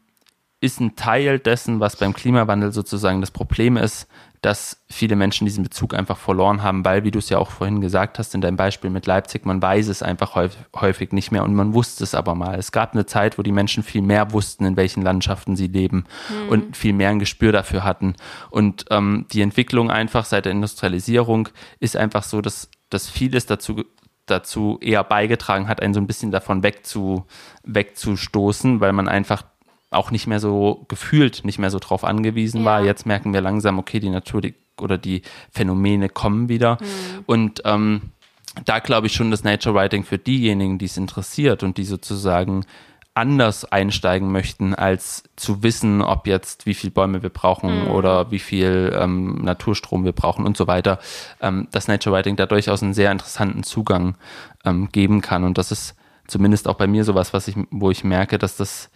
ist ein Teil dessen, was beim Klimawandel sozusagen das Problem ist, dass viele Menschen diesen Bezug einfach verloren haben, weil, wie du es ja auch vorhin gesagt hast in deinem Beispiel mit Leipzig, man weiß es einfach häufig, nicht mehr und man wusste es aber mal. Es gab eine Zeit, wo die Menschen viel mehr wussten, in welchen Landschaften sie leben und viel mehr ein Gespür dafür hatten. Und ähm, die Entwicklung einfach seit der Industrialisierung ist einfach so, dass, dass vieles dazu dazu eher beigetragen hat, einen so ein bisschen davon wegzu, wegzustoßen, weil man einfach auch nicht mehr so gefühlt, nicht mehr so drauf angewiesen Ja. war. Jetzt merken wir langsam, okay, die Natur die, oder die Phänomene kommen wieder. Und ähm, da glaube ich schon, dass Nature Writing für diejenigen, die es interessiert und die sozusagen anders einsteigen möchten, als zu wissen, ob jetzt wie viel Bäume wir brauchen oder wie viel ähm, Naturstrom wir brauchen und so weiter, ähm, dass Nature Writing da durchaus einen sehr interessanten Zugang ähm, geben kann. Und das ist zumindest auch bei mir sowas, was ich, wo ich merke, dass das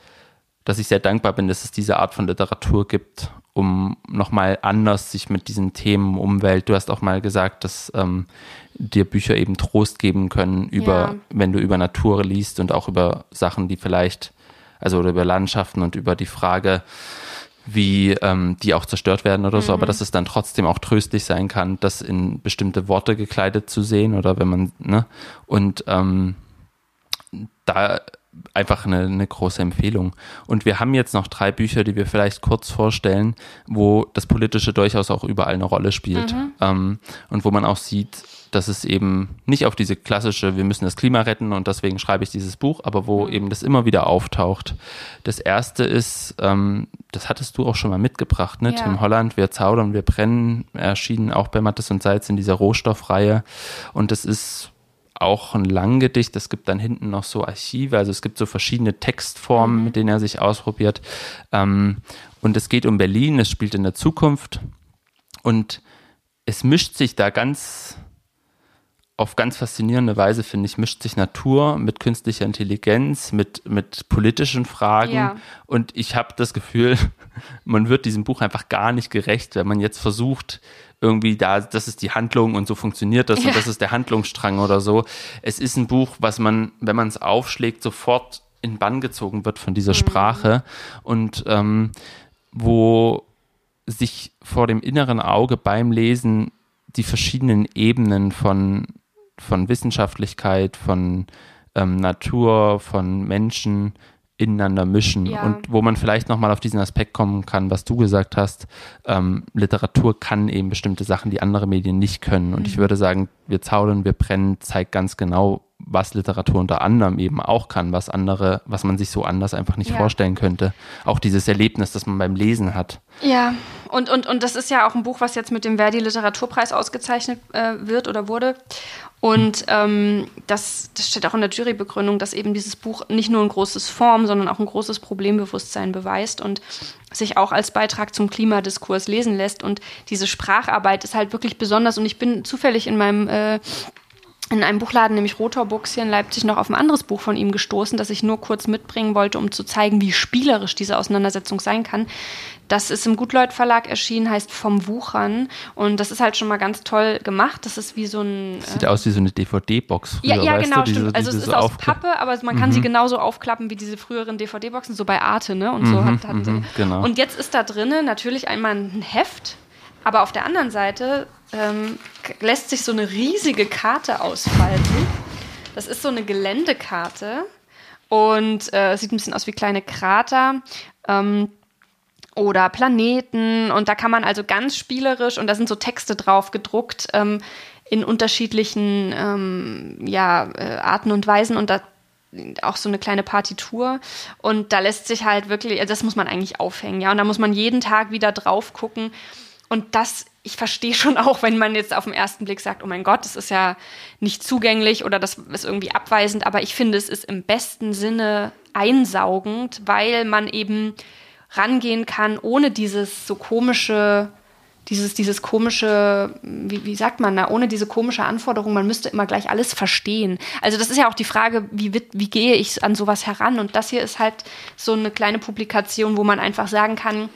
dass ich sehr dankbar bin, dass es diese Art von Literatur gibt, um nochmal anders sich mit diesen Themen Umwelt, du hast auch mal gesagt, dass ähm, dir Bücher eben Trost geben können über, Ja. wenn du über Natur liest und auch über Sachen, die vielleicht, also oder über Landschaften und über die Frage, wie ähm, die auch zerstört werden oder so, aber dass es dann trotzdem auch tröstlich sein kann, das in bestimmte Worte gekleidet zu sehen oder wenn man, ne, und ähm, da einfach eine, eine große Empfehlung. Und wir haben jetzt noch drei Bücher, die wir vielleicht kurz vorstellen, wo das Politische durchaus auch überall eine Rolle spielt. Ähm, und wo man auch sieht, dass es eben nicht auf diese klassische, wir müssen das Klima retten und deswegen schreibe ich dieses Buch, aber wo eben das immer wieder auftaucht. Das erste ist, ähm, das hattest du auch schon mal mitgebracht, ne? Ja. Tim Holland, wir zaudern, wir brennen, erschienen auch bei Mattes und Salz in dieser Rohstoffreihe. Und das ist auch ein Langgedicht. Es gibt dann hinten noch so Archive, also es gibt so verschiedene Textformen, mit denen er sich ausprobiert. Ähm, und es geht um Berlin, es spielt in der Zukunft und es mischt sich da ganz auf ganz faszinierende Weise, finde ich, mischt sich Natur mit künstlicher Intelligenz, mit, mit politischen Fragen. Ja. Und ich habe das Gefühl, man wird diesem Buch einfach gar nicht gerecht, wenn man jetzt versucht, irgendwie da, das ist die Handlung und so funktioniert das Ja. und das ist der Handlungsstrang oder so. Es ist ein Buch, was man, wenn man es aufschlägt, sofort in Bann gezogen wird von dieser Sprache und ähm, wo sich vor dem inneren Auge beim Lesen die verschiedenen Ebenen von, von Wissenschaftlichkeit, von ähm, Natur, von Menschen ineinander mischen Ja. und wo man vielleicht nochmal auf diesen Aspekt kommen kann, was du gesagt hast, ähm, Literatur kann eben bestimmte Sachen, die andere Medien nicht können. Und Mhm. ich würde sagen, wir zaudern, wir brennen, zeigt ganz genau, was Literatur unter anderem eben auch kann, was andere, was man sich so anders einfach nicht Ja. vorstellen könnte. Auch dieses Erlebnis, das man beim Lesen hat. Ja, und, und, und das ist ja auch ein Buch, was jetzt mit dem Verdi Literaturpreis ausgezeichnet äh, wird oder wurde. Und ähm, das, das steht auch in der Jurybegründung, dass eben dieses Buch nicht nur ein großes Form, sondern auch ein großes Problembewusstsein beweist und sich auch als Beitrag zum Klimadiskurs lesen lässt. Und diese Spracharbeit ist halt wirklich besonders. Und ich bin zufällig in meinem äh, in einem Buchladen, nämlich Rotor Books hier in Leipzig, noch auf ein anderes Buch von ihm gestoßen, das ich nur kurz mitbringen wollte, um zu zeigen, wie spielerisch diese Auseinandersetzung sein kann. Das ist im Gutleut Verlag erschienen, heißt Vom Wuchern. Und das ist halt schon mal ganz toll gemacht. Das ist wie so ein. äh, Sieht aus wie so eine DVD-Box ja, ja, genau, du? Diese- stimmt. Also es ist aus Pappe, aber man kann sie genauso aufklappen wie diese früheren DVD-Boxen, so bei Arte, ne? Und so hat, hatten sie. genau. Und jetzt ist da drinnen natürlich einmal ein Heft, aber auf der anderen Seite ähm, lässt sich so eine riesige Karte ausfalten. Das ist so eine Geländekarte und äh, sieht ein bisschen aus wie kleine Krater. Ähm, oder Planeten. Und da kann man also ganz spielerisch, und da sind so Texte drauf gedruckt, ähm, in unterschiedlichen ähm, ja, äh, Arten und Weisen. Und da auch so eine kleine Partitur. Und da lässt sich halt wirklich, also das muss man eigentlich aufhängen, ja. Und da muss man jeden Tag wieder drauf gucken. Und das, ich verstehe schon auch, wenn man jetzt auf den ersten Blick sagt, oh mein Gott, das ist ja nicht zugänglich oder das ist irgendwie abweisend, aber ich finde, es ist im besten Sinne einsaugend, weil man eben rangehen kann, ohne dieses so komische, dieses, dieses komische, wie, wie sagt man da, ohne diese komische Anforderung, man müsste immer gleich alles verstehen. Also das ist ja auch die Frage, wie, wie gehe ich an sowas heran? Und das hier ist halt so eine kleine Publikation, wo man einfach sagen kann,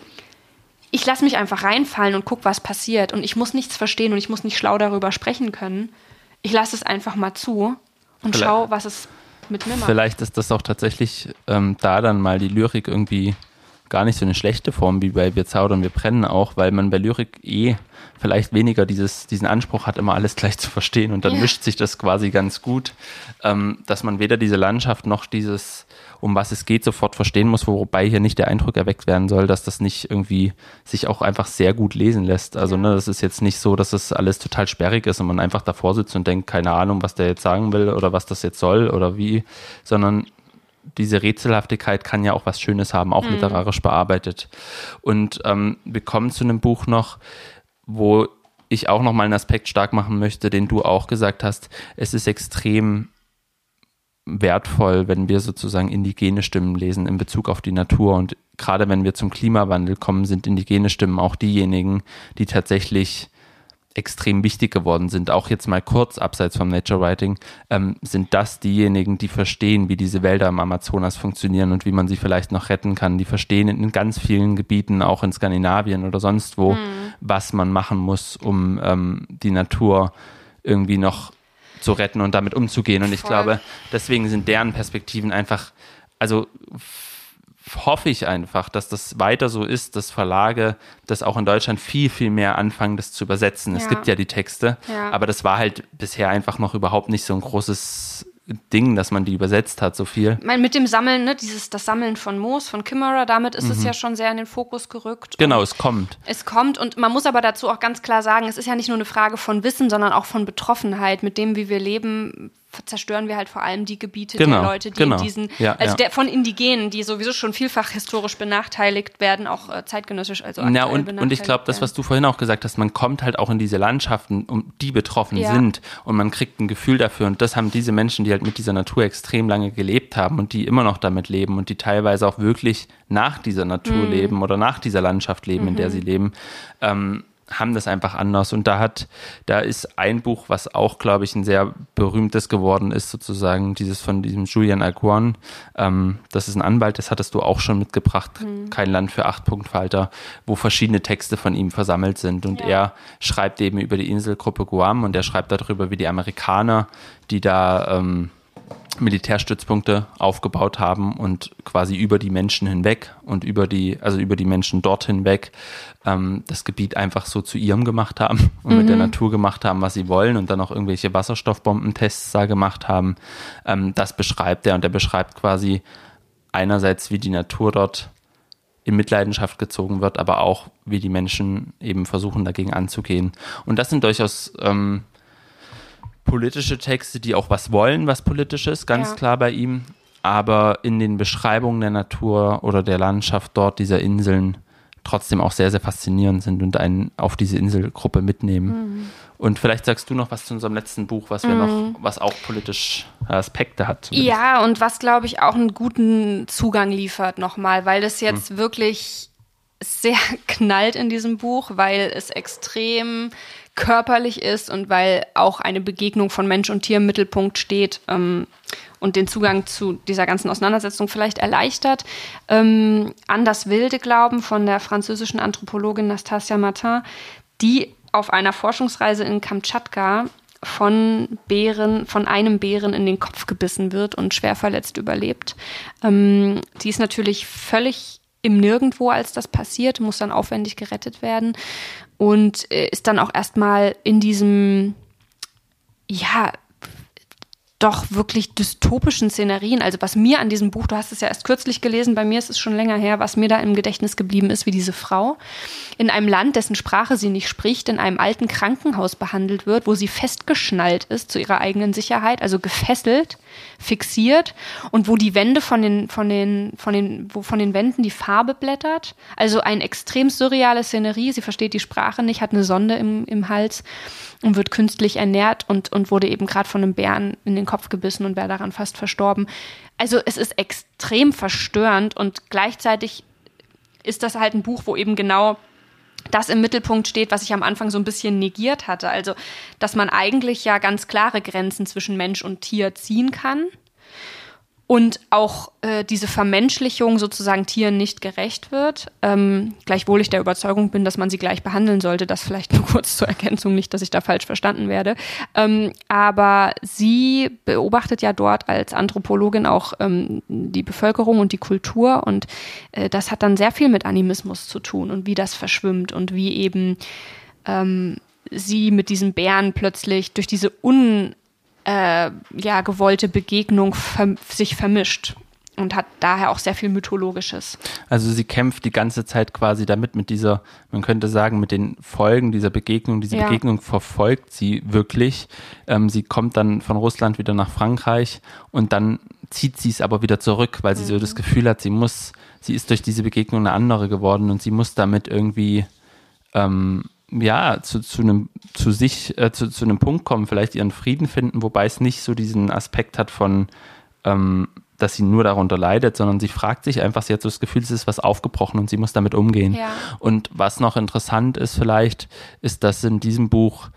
ich lasse mich einfach reinfallen und guck, was passiert. Und ich muss nichts verstehen und ich muss nicht schlau darüber sprechen können. Ich lasse es einfach mal zu und Vielleicht. schau, was es mit mir macht. Vielleicht ist das auch tatsächlich ähm, da dann mal die Lyrik irgendwie gar nicht so eine schlechte Form wie bei Wir zaudern, wir brennen auch, weil man bei Lyrik eh vielleicht weniger dieses, diesen Anspruch hat, immer alles gleich zu verstehen und dann ja. mischt sich das quasi ganz gut, ähm, dass man weder diese Landschaft noch dieses, um was es geht, sofort verstehen muss, wobei hier nicht der Eindruck erweckt werden soll, dass das nicht irgendwie sich auch einfach sehr gut lesen lässt. Also ne, das ist jetzt nicht so, dass es alles total sperrig ist und man einfach davor sitzt und denkt, keine Ahnung, was der jetzt sagen will oder was das jetzt soll oder wie, sondern diese Rätselhaftigkeit kann ja auch was Schönes haben, auch mhm. literarisch bearbeitet. Und ähm, wir kommen zu einem Buch noch, wo ich auch noch mal einen Aspekt stark machen möchte, den du auch gesagt hast. Es ist extrem wertvoll, wenn wir sozusagen indigene Stimmen lesen in Bezug auf die Natur. Und gerade wenn wir zum Klimawandel kommen, sind indigene Stimmen auch diejenigen, die tatsächlich extrem wichtig geworden sind, auch jetzt mal kurz abseits vom Nature Writing, ähm, sind das diejenigen, die verstehen, wie diese Wälder im Amazonas funktionieren und wie man sie vielleicht noch retten kann. Die verstehen in ganz vielen Gebieten, auch in Skandinavien oder sonst wo, mhm. was man machen muss, um ähm, die Natur irgendwie noch zu retten und damit umzugehen. Und ich Voll. glaube, deswegen sind deren Perspektiven einfach, also hoffe ich einfach, dass das weiter so ist, dass Verlage das auch in Deutschland viel, viel mehr anfangen, das zu übersetzen. Ja. Es gibt ja die Texte, ja. aber das war halt bisher einfach noch überhaupt nicht so ein großes Ding, dass man die übersetzt hat, so viel. Ich meine, mit dem Sammeln, ne, dieses, das Sammeln von Moos, von Kimmerer, damit ist mhm. es ja schon sehr in den Fokus gerückt. Genau, es kommt. Es kommt und man muss aber dazu auch ganz klar sagen, es ist ja nicht nur eine Frage von Wissen, sondern auch von Betroffenheit. Mit dem, wie wir leben, zerstören wir halt vor allem die Gebiete genau, der Leute, die genau. in diesen, ja, also ja. Der, von Indigenen, die sowieso schon vielfach historisch benachteiligt werden, auch äh, zeitgenössisch, also Ja, und, und ich glaube, das, was du vorhin auch gesagt hast, man kommt halt auch in diese Landschaften, um die betroffen ja. sind und man kriegt ein Gefühl dafür und das haben diese Menschen, die halt mit dieser Natur extrem lange gelebt haben und die immer noch damit leben und die teilweise auch wirklich nach dieser Natur mhm. leben oder nach dieser Landschaft leben, mhm. in der mhm. sie leben, ähm, haben das einfach anders. Und da hat, da ist ein Buch, was auch, glaube ich, ein sehr berühmtes geworden ist, sozusagen dieses von diesem Julian Alcuan. Ähm, das ist ein Anwalt, das hattest du auch schon mitgebracht, mhm. Kein Land für acht Punktfalter, wo verschiedene Texte von ihm versammelt sind. Und ja. er schreibt eben über die Inselgruppe Guam und er schreibt darüber, wie die Amerikaner, die da ähm, Militärstützpunkte aufgebaut haben und quasi über die Menschen hinweg und über die, also über die Menschen dort hinweg ähm, das Gebiet einfach so zu ihrem gemacht haben und mhm. mit der mhm. Natur gemacht haben, was sie wollen und dann auch irgendwelche Wasserstoffbombentests da gemacht haben. Ähm, das beschreibt er und er beschreibt quasi einerseits, wie die Natur dort in Mitleidenschaft gezogen wird, aber auch, wie die Menschen eben versuchen, dagegen anzugehen. Und das sind durchaus ähm, politische Texte, die auch was wollen, was politisches, ganz ja. klar bei ihm. Aber in den Beschreibungen der Natur oder der Landschaft dort, dieser Inseln, trotzdem auch sehr, sehr faszinierend sind und einen auf diese Inselgruppe mitnehmen. Mhm. Und vielleicht sagst du noch was zu unserem letzten Buch, was wir mhm. noch, was auch politische Aspekte hat. Zumindest. Ja, und was, glaube ich, auch einen guten Zugang liefert nochmal, weil das jetzt mhm. wirklich sehr knallt in diesem Buch, weil es extrem körperlich ist und weil auch eine Begegnung von Mensch und Tier im Mittelpunkt steht ähm, und den Zugang zu dieser ganzen Auseinandersetzung vielleicht erleichtert. Ähm, an das wilde Glauben von der französischen Anthropologin Nastasia Martin, die auf einer Forschungsreise in Kamtschatka von Bären, von einem Bären in den Kopf gebissen wird und schwer verletzt überlebt. Ähm, die ist natürlich völlig im Nirgendwo, als das passiert, muss dann aufwendig gerettet werden und äh, ist dann auch erstmal in diesem, ja, doch wirklich dystopischen Szenerien. Also was mir an diesem Buch, du hast es ja erst kürzlich gelesen, bei mir ist es schon länger her, was mir da im Gedächtnis geblieben ist, wie diese Frau in einem Land, dessen Sprache sie nicht spricht, in einem alten Krankenhaus behandelt wird, wo sie festgeschnallt ist zu ihrer eigenen Sicherheit, also gefesselt, fixiert und wo die Wände von den, von den, von den, wo von den Wänden die Farbe blättert. Also ein extrem surreale Szenerie. Sie versteht die Sprache nicht, hat eine Sonde im, im Hals und wird künstlich ernährt und, und wurde eben gerade von einem Bären in den Kopf gebissen und wäre daran fast verstorben. Also es ist extrem verstörend und gleichzeitig ist das halt ein Buch, wo eben genau das im Mittelpunkt steht, was ich am Anfang so ein bisschen negiert hatte. Also, dass man eigentlich ja ganz klare Grenzen zwischen Mensch und Tier ziehen kann und auch äh, diese Vermenschlichung sozusagen Tieren nicht gerecht wird, ähm, gleichwohl ich der Überzeugung bin, dass man sie gleich behandeln sollte. Das vielleicht nur kurz zur Ergänzung, nicht, dass ich da falsch verstanden werde. Ähm, aber sie beobachtet ja dort als Anthropologin auch ähm, die Bevölkerung und die Kultur und äh, das hat dann sehr viel mit Animismus zu tun und wie das verschwimmt und wie eben ähm, sie mit diesen Bären plötzlich durch diese un äh, ja, gewollte Begegnung ver sich vermischt und hat daher auch sehr viel Mythologisches. Also sie kämpft die ganze Zeit quasi damit, mit dieser, man könnte sagen, mit den Folgen dieser Begegnung. Diese ja. Begegnung verfolgt sie wirklich. Ähm, sie kommt dann von Russland wieder nach Frankreich und dann zieht sie es aber wieder zurück, weil sie mhm. so das Gefühl hat, sie muss, sie ist durch diese Begegnung eine andere geworden und sie muss damit irgendwie ähm, ja, zu, zu einem, zu sich, äh, zu, zu einem Punkt kommen, vielleicht ihren Frieden finden, wobei es nicht so diesen Aspekt hat von, ähm, dass sie nur darunter leidet, sondern sie fragt sich einfach, sie hat so das Gefühl, es ist was aufgebrochen und sie muss damit umgehen. Ja. Und was noch interessant ist vielleicht, ist, dass in diesem Buch,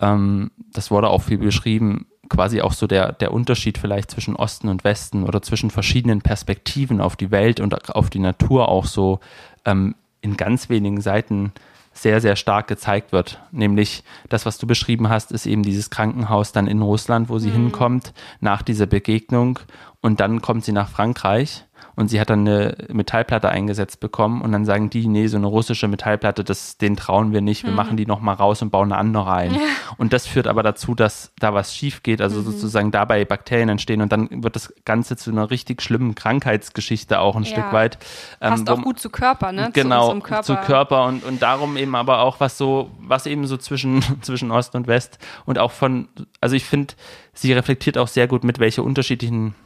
ähm, das wurde auch viel beschrieben, quasi auch so der, der Unterschied vielleicht zwischen Osten und Westen oder zwischen verschiedenen Perspektiven auf die Welt und auf die Natur auch so ähm, in ganz wenigen Seiten sehr, sehr stark gezeigt wird. Nämlich das, was du beschrieben hast, ist eben dieses Krankenhaus dann in Russland, wo sie mhm. hinkommt, nach dieser Begegnung. Und dann kommt sie nach Frankreich und sie hat dann eine Metallplatte eingesetzt bekommen und dann sagen die, nee, so eine russische Metallplatte, das, den trauen wir nicht, wir mhm. machen die nochmal raus und bauen eine andere ein. Ja. Und das führt aber dazu, dass da was schief geht, also mhm. sozusagen dabei Bakterien entstehen und dann wird das Ganze zu einer richtig schlimmen Krankheitsgeschichte auch ein ja. Stück weit. Ähm, Passt auch gut zu Körper, ne? Genau, zu, Körper. zu Körper und, und darum eben aber auch was so, was eben so zwischen, zwischen Ost und West und auch von, also ich finde, sie reflektiert auch sehr gut mit, welche unterschiedlichen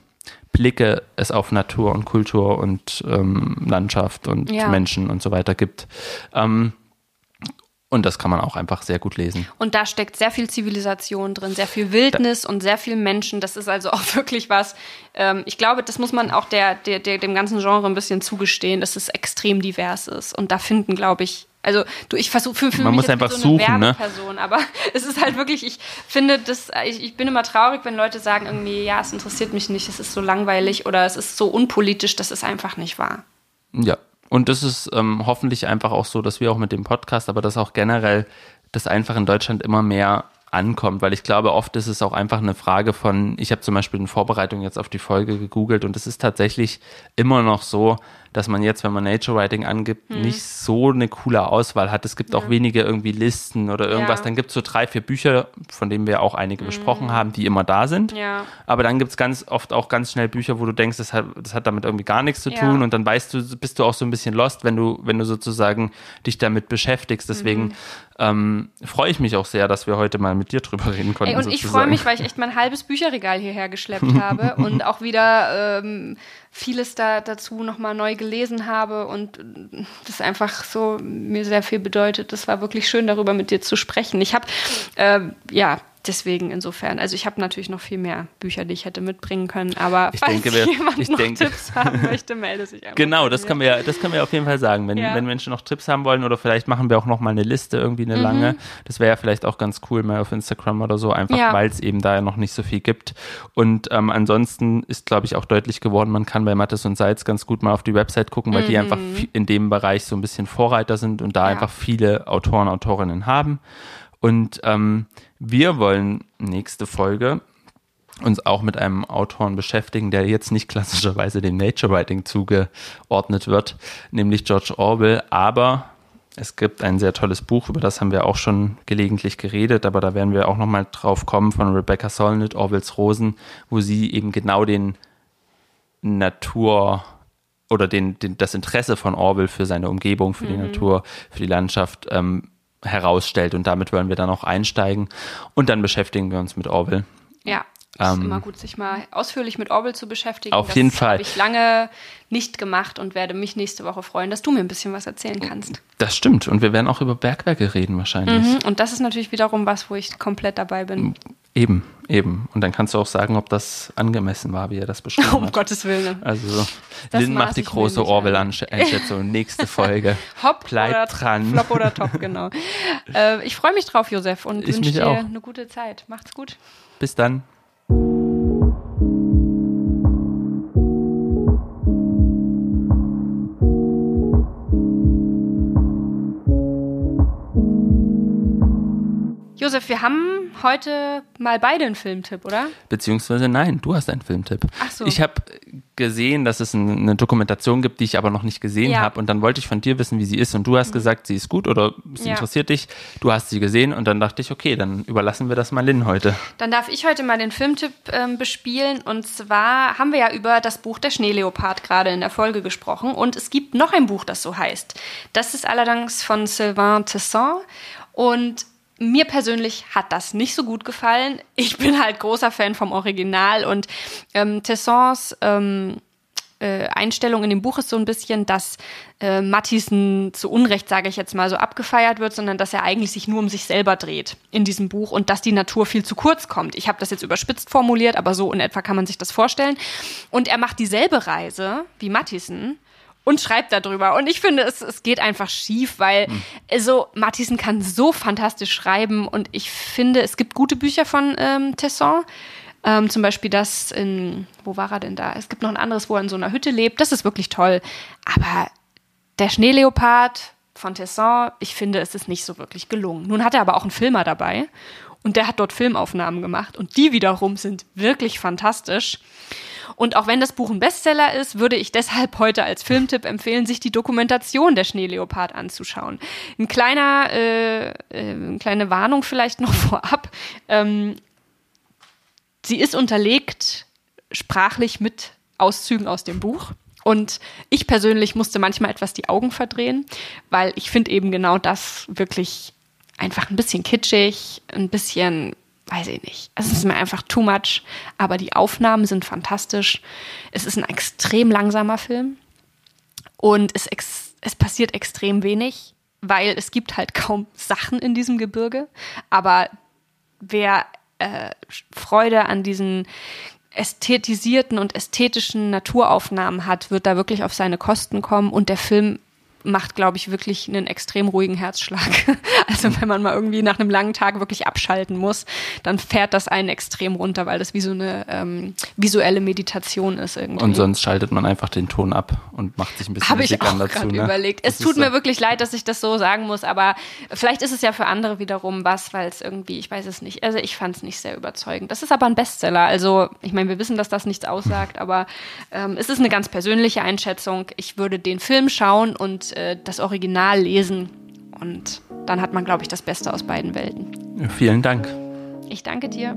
Blicke es auf Natur und Kultur und ähm, Landschaft und ja. Menschen und so weiter gibt. Ähm, und das kann man auch einfach sehr gut lesen. Und da steckt sehr viel Zivilisation drin, sehr viel Wildnis da und sehr viel Menschen. Das ist also auch wirklich was. Ähm, ich glaube, das muss man auch der, der, der, dem ganzen Genre ein bisschen zugestehen, dass es extrem divers ist. Und da finden, glaube ich, also du, ich versuche für, für Man mich muss einfach so eine suchen, ne? Werbeperson, ne? aber es ist halt wirklich, ich finde das, ich, ich bin immer traurig, wenn Leute sagen irgendwie, ja, es interessiert mich nicht, es ist so langweilig oder es ist so unpolitisch, das ist einfach nicht wahr. Ja, und das ist ähm, hoffentlich einfach auch so, dass wir auch mit dem Podcast, aber das auch generell, das einfach in Deutschland immer mehr ankommt, weil ich glaube, oft ist es auch einfach eine Frage von, ich habe zum Beispiel in Vorbereitung jetzt auf die Folge gegoogelt und es ist tatsächlich immer noch so, dass man jetzt, wenn man Nature Writing angibt, hm. nicht so eine coole Auswahl hat. Es gibt ja. auch wenige irgendwie Listen oder irgendwas. Ja. Dann gibt es so drei, vier Bücher, von denen wir auch einige hm. besprochen haben, die immer da sind. Ja. Aber dann gibt es ganz oft auch ganz schnell Bücher, wo du denkst, das hat, das hat damit irgendwie gar nichts zu tun und dann weißt du, bist du auch so ein bisschen lost, wenn du, wenn du sozusagen dich damit beschäftigst. Deswegen mhm. ähm, freue ich mich auch sehr, dass wir heute mal mit dir drüber reden konnten. Ey, und sozusagen. ich freue mich, weil ich echt mein halbes Bücherregal hierher geschleppt habe und auch wieder ähm, vieles da dazu nochmal neu gelesen habe und das einfach so mir sehr viel bedeutet. Das war wirklich schön, darüber mit dir zu sprechen. Ich habe, äh, ja, deswegen insofern. Also ich habe natürlich noch viel mehr Bücher, die ich hätte mitbringen können, aber ich falls denke, wir, jemand ich noch denke, Tipps haben möchte, melde sich einfach. Genau, das können wir, das können wir auf jeden Fall sagen. Wenn, ja. wenn Menschen noch Tipps haben wollen oder vielleicht machen wir auch noch mal eine Liste, irgendwie eine mhm. lange. Das wäre ja vielleicht auch ganz cool, mal auf Instagram oder so, einfach ja. weil es eben da ja noch nicht so viel gibt. Und ähm, ansonsten ist, glaube ich, auch deutlich geworden, man kann bei Mattes und Salz ganz gut mal auf die Website gucken, weil mhm. die einfach in dem Bereich so ein bisschen Vorreiter sind und da ja. einfach viele Autoren, Autorinnen haben. Und ähm, wir wollen nächste Folge uns auch mit einem Autoren beschäftigen, der jetzt nicht klassischerweise dem Nature Writing zugeordnet wird, nämlich George Orwell, aber Es gibt ein sehr tolles Buch, über das haben wir auch schon gelegentlich geredet, aber da werden wir auch nochmal drauf kommen von Rebecca Solnit, Orwells Rosen, wo sie eben genau den Natur oder den, den, das Interesse von Orwell für seine Umgebung, für die mhm. Natur, für die Landschaft ähm, herausstellt. Und damit wollen wir dann auch einsteigen. Und dann beschäftigen wir uns mit Orwell. Ja, es ist ähm, immer gut, sich mal ausführlich mit Orwell zu beschäftigen. Auf das jeden Fall. habe ich lange nicht gemacht und werde mich nächste Woche freuen, dass du mir ein bisschen was erzählen kannst. Das stimmt. Und wir werden auch über Bergwerke reden wahrscheinlich. Mhm. Und das ist natürlich wiederum was, wo ich komplett dabei bin. Eben, eben. Und dann kannst du auch sagen, ob das angemessen war, wie er das beschrieben um hat. Um Gottes Willen. Also, das Lynn macht die große Orwell-Einschätzung. Nächste Folge. Hopp Bleib oder dran. Flop oder Top, genau. äh, ich freue mich drauf, Josef, und wünsche dir auch. eine gute Zeit. Macht's gut. Bis dann. Josef, wir haben heute mal beide einen Filmtipp, oder? Beziehungsweise nein, du hast einen Filmtipp. Ach so. Ich habe gesehen, dass es eine Dokumentation gibt, die ich aber noch nicht gesehen ja. habe. Und dann wollte ich von dir wissen, wie sie ist. Und du hast mhm. gesagt, sie ist gut oder sie ja. interessiert dich. Du hast sie gesehen und dann dachte ich, okay, dann überlassen wir das mal Lynn heute. Dann darf ich heute mal den Filmtipp ähm, bespielen. Und zwar haben wir ja über das Buch Der Schneeleopard gerade in der Folge gesprochen. Und es gibt noch ein Buch, das so heißt. Das ist allerdings von Sylvain Tesson. Und mir persönlich hat das nicht so gut gefallen. Ich bin halt großer Fan vom Original und ähm, Tessons ähm, äh, Einstellung in dem Buch ist so ein bisschen, dass äh, Matthiesen zu Unrecht, sage ich jetzt mal, so abgefeiert wird, sondern dass er eigentlich sich nur um sich selber dreht in diesem Buch und dass die Natur viel zu kurz kommt. Ich habe das jetzt überspitzt formuliert, aber so in etwa kann man sich das vorstellen. Und er macht dieselbe Reise wie Matthiesen und schreibt darüber. Und ich finde, es, es geht einfach schief, weil mhm. also Matthiesen kann so fantastisch schreiben und ich finde, es gibt gute Bücher von ähm, Tesson. Ähm, zum Beispiel das in, wo war er denn da? Es gibt noch ein anderes, wo er in so einer Hütte lebt. Das ist wirklich toll. Aber der Schneeleopard von Tesson, ich finde, es ist nicht so wirklich gelungen. Nun hat er aber auch einen Filmer dabei und der hat dort Filmaufnahmen gemacht und die wiederum sind wirklich fantastisch. Und auch wenn das Buch ein Bestseller ist, würde ich deshalb heute als Filmtipp empfehlen, sich die Dokumentation der Schneeleopard anzuschauen. Ein kleiner, äh, äh, eine kleine Warnung vielleicht noch vorab. Ähm, sie ist unterlegt sprachlich mit Auszügen aus dem Buch. Und ich persönlich musste manchmal etwas die Augen verdrehen, weil ich finde eben genau das wirklich einfach ein bisschen kitschig, ein bisschen weiß ich nicht. Es ist mir einfach too much, aber die Aufnahmen sind fantastisch. Es ist ein extrem langsamer Film und es, es passiert extrem wenig, weil es gibt halt kaum Sachen in diesem Gebirge. Aber wer äh, Freude an diesen ästhetisierten und ästhetischen Naturaufnahmen hat, wird da wirklich auf seine Kosten kommen und der Film macht, glaube ich, wirklich einen extrem ruhigen Herzschlag. Also wenn man mal irgendwie nach einem langen Tag wirklich abschalten muss, dann fährt das einen extrem runter, weil das wie so eine ähm, visuelle Meditation ist irgendwie. Und sonst schaltet man einfach den Ton ab und macht sich ein bisschen Habe ich auch dazu. Ne? überlegt. Es tut mir so. wirklich leid, dass ich das so sagen muss, aber vielleicht ist es ja für andere wiederum was, weil es irgendwie, ich weiß es nicht. Also ich fand es nicht sehr überzeugend. Das ist aber ein Bestseller. Also ich meine, wir wissen, dass das nichts aussagt, aber ähm, es ist eine ganz persönliche Einschätzung. Ich würde den Film schauen und äh, das Original lesen. Und dann hat man, glaube ich, das Beste aus beiden Welten. Vielen Dank. Ich danke dir.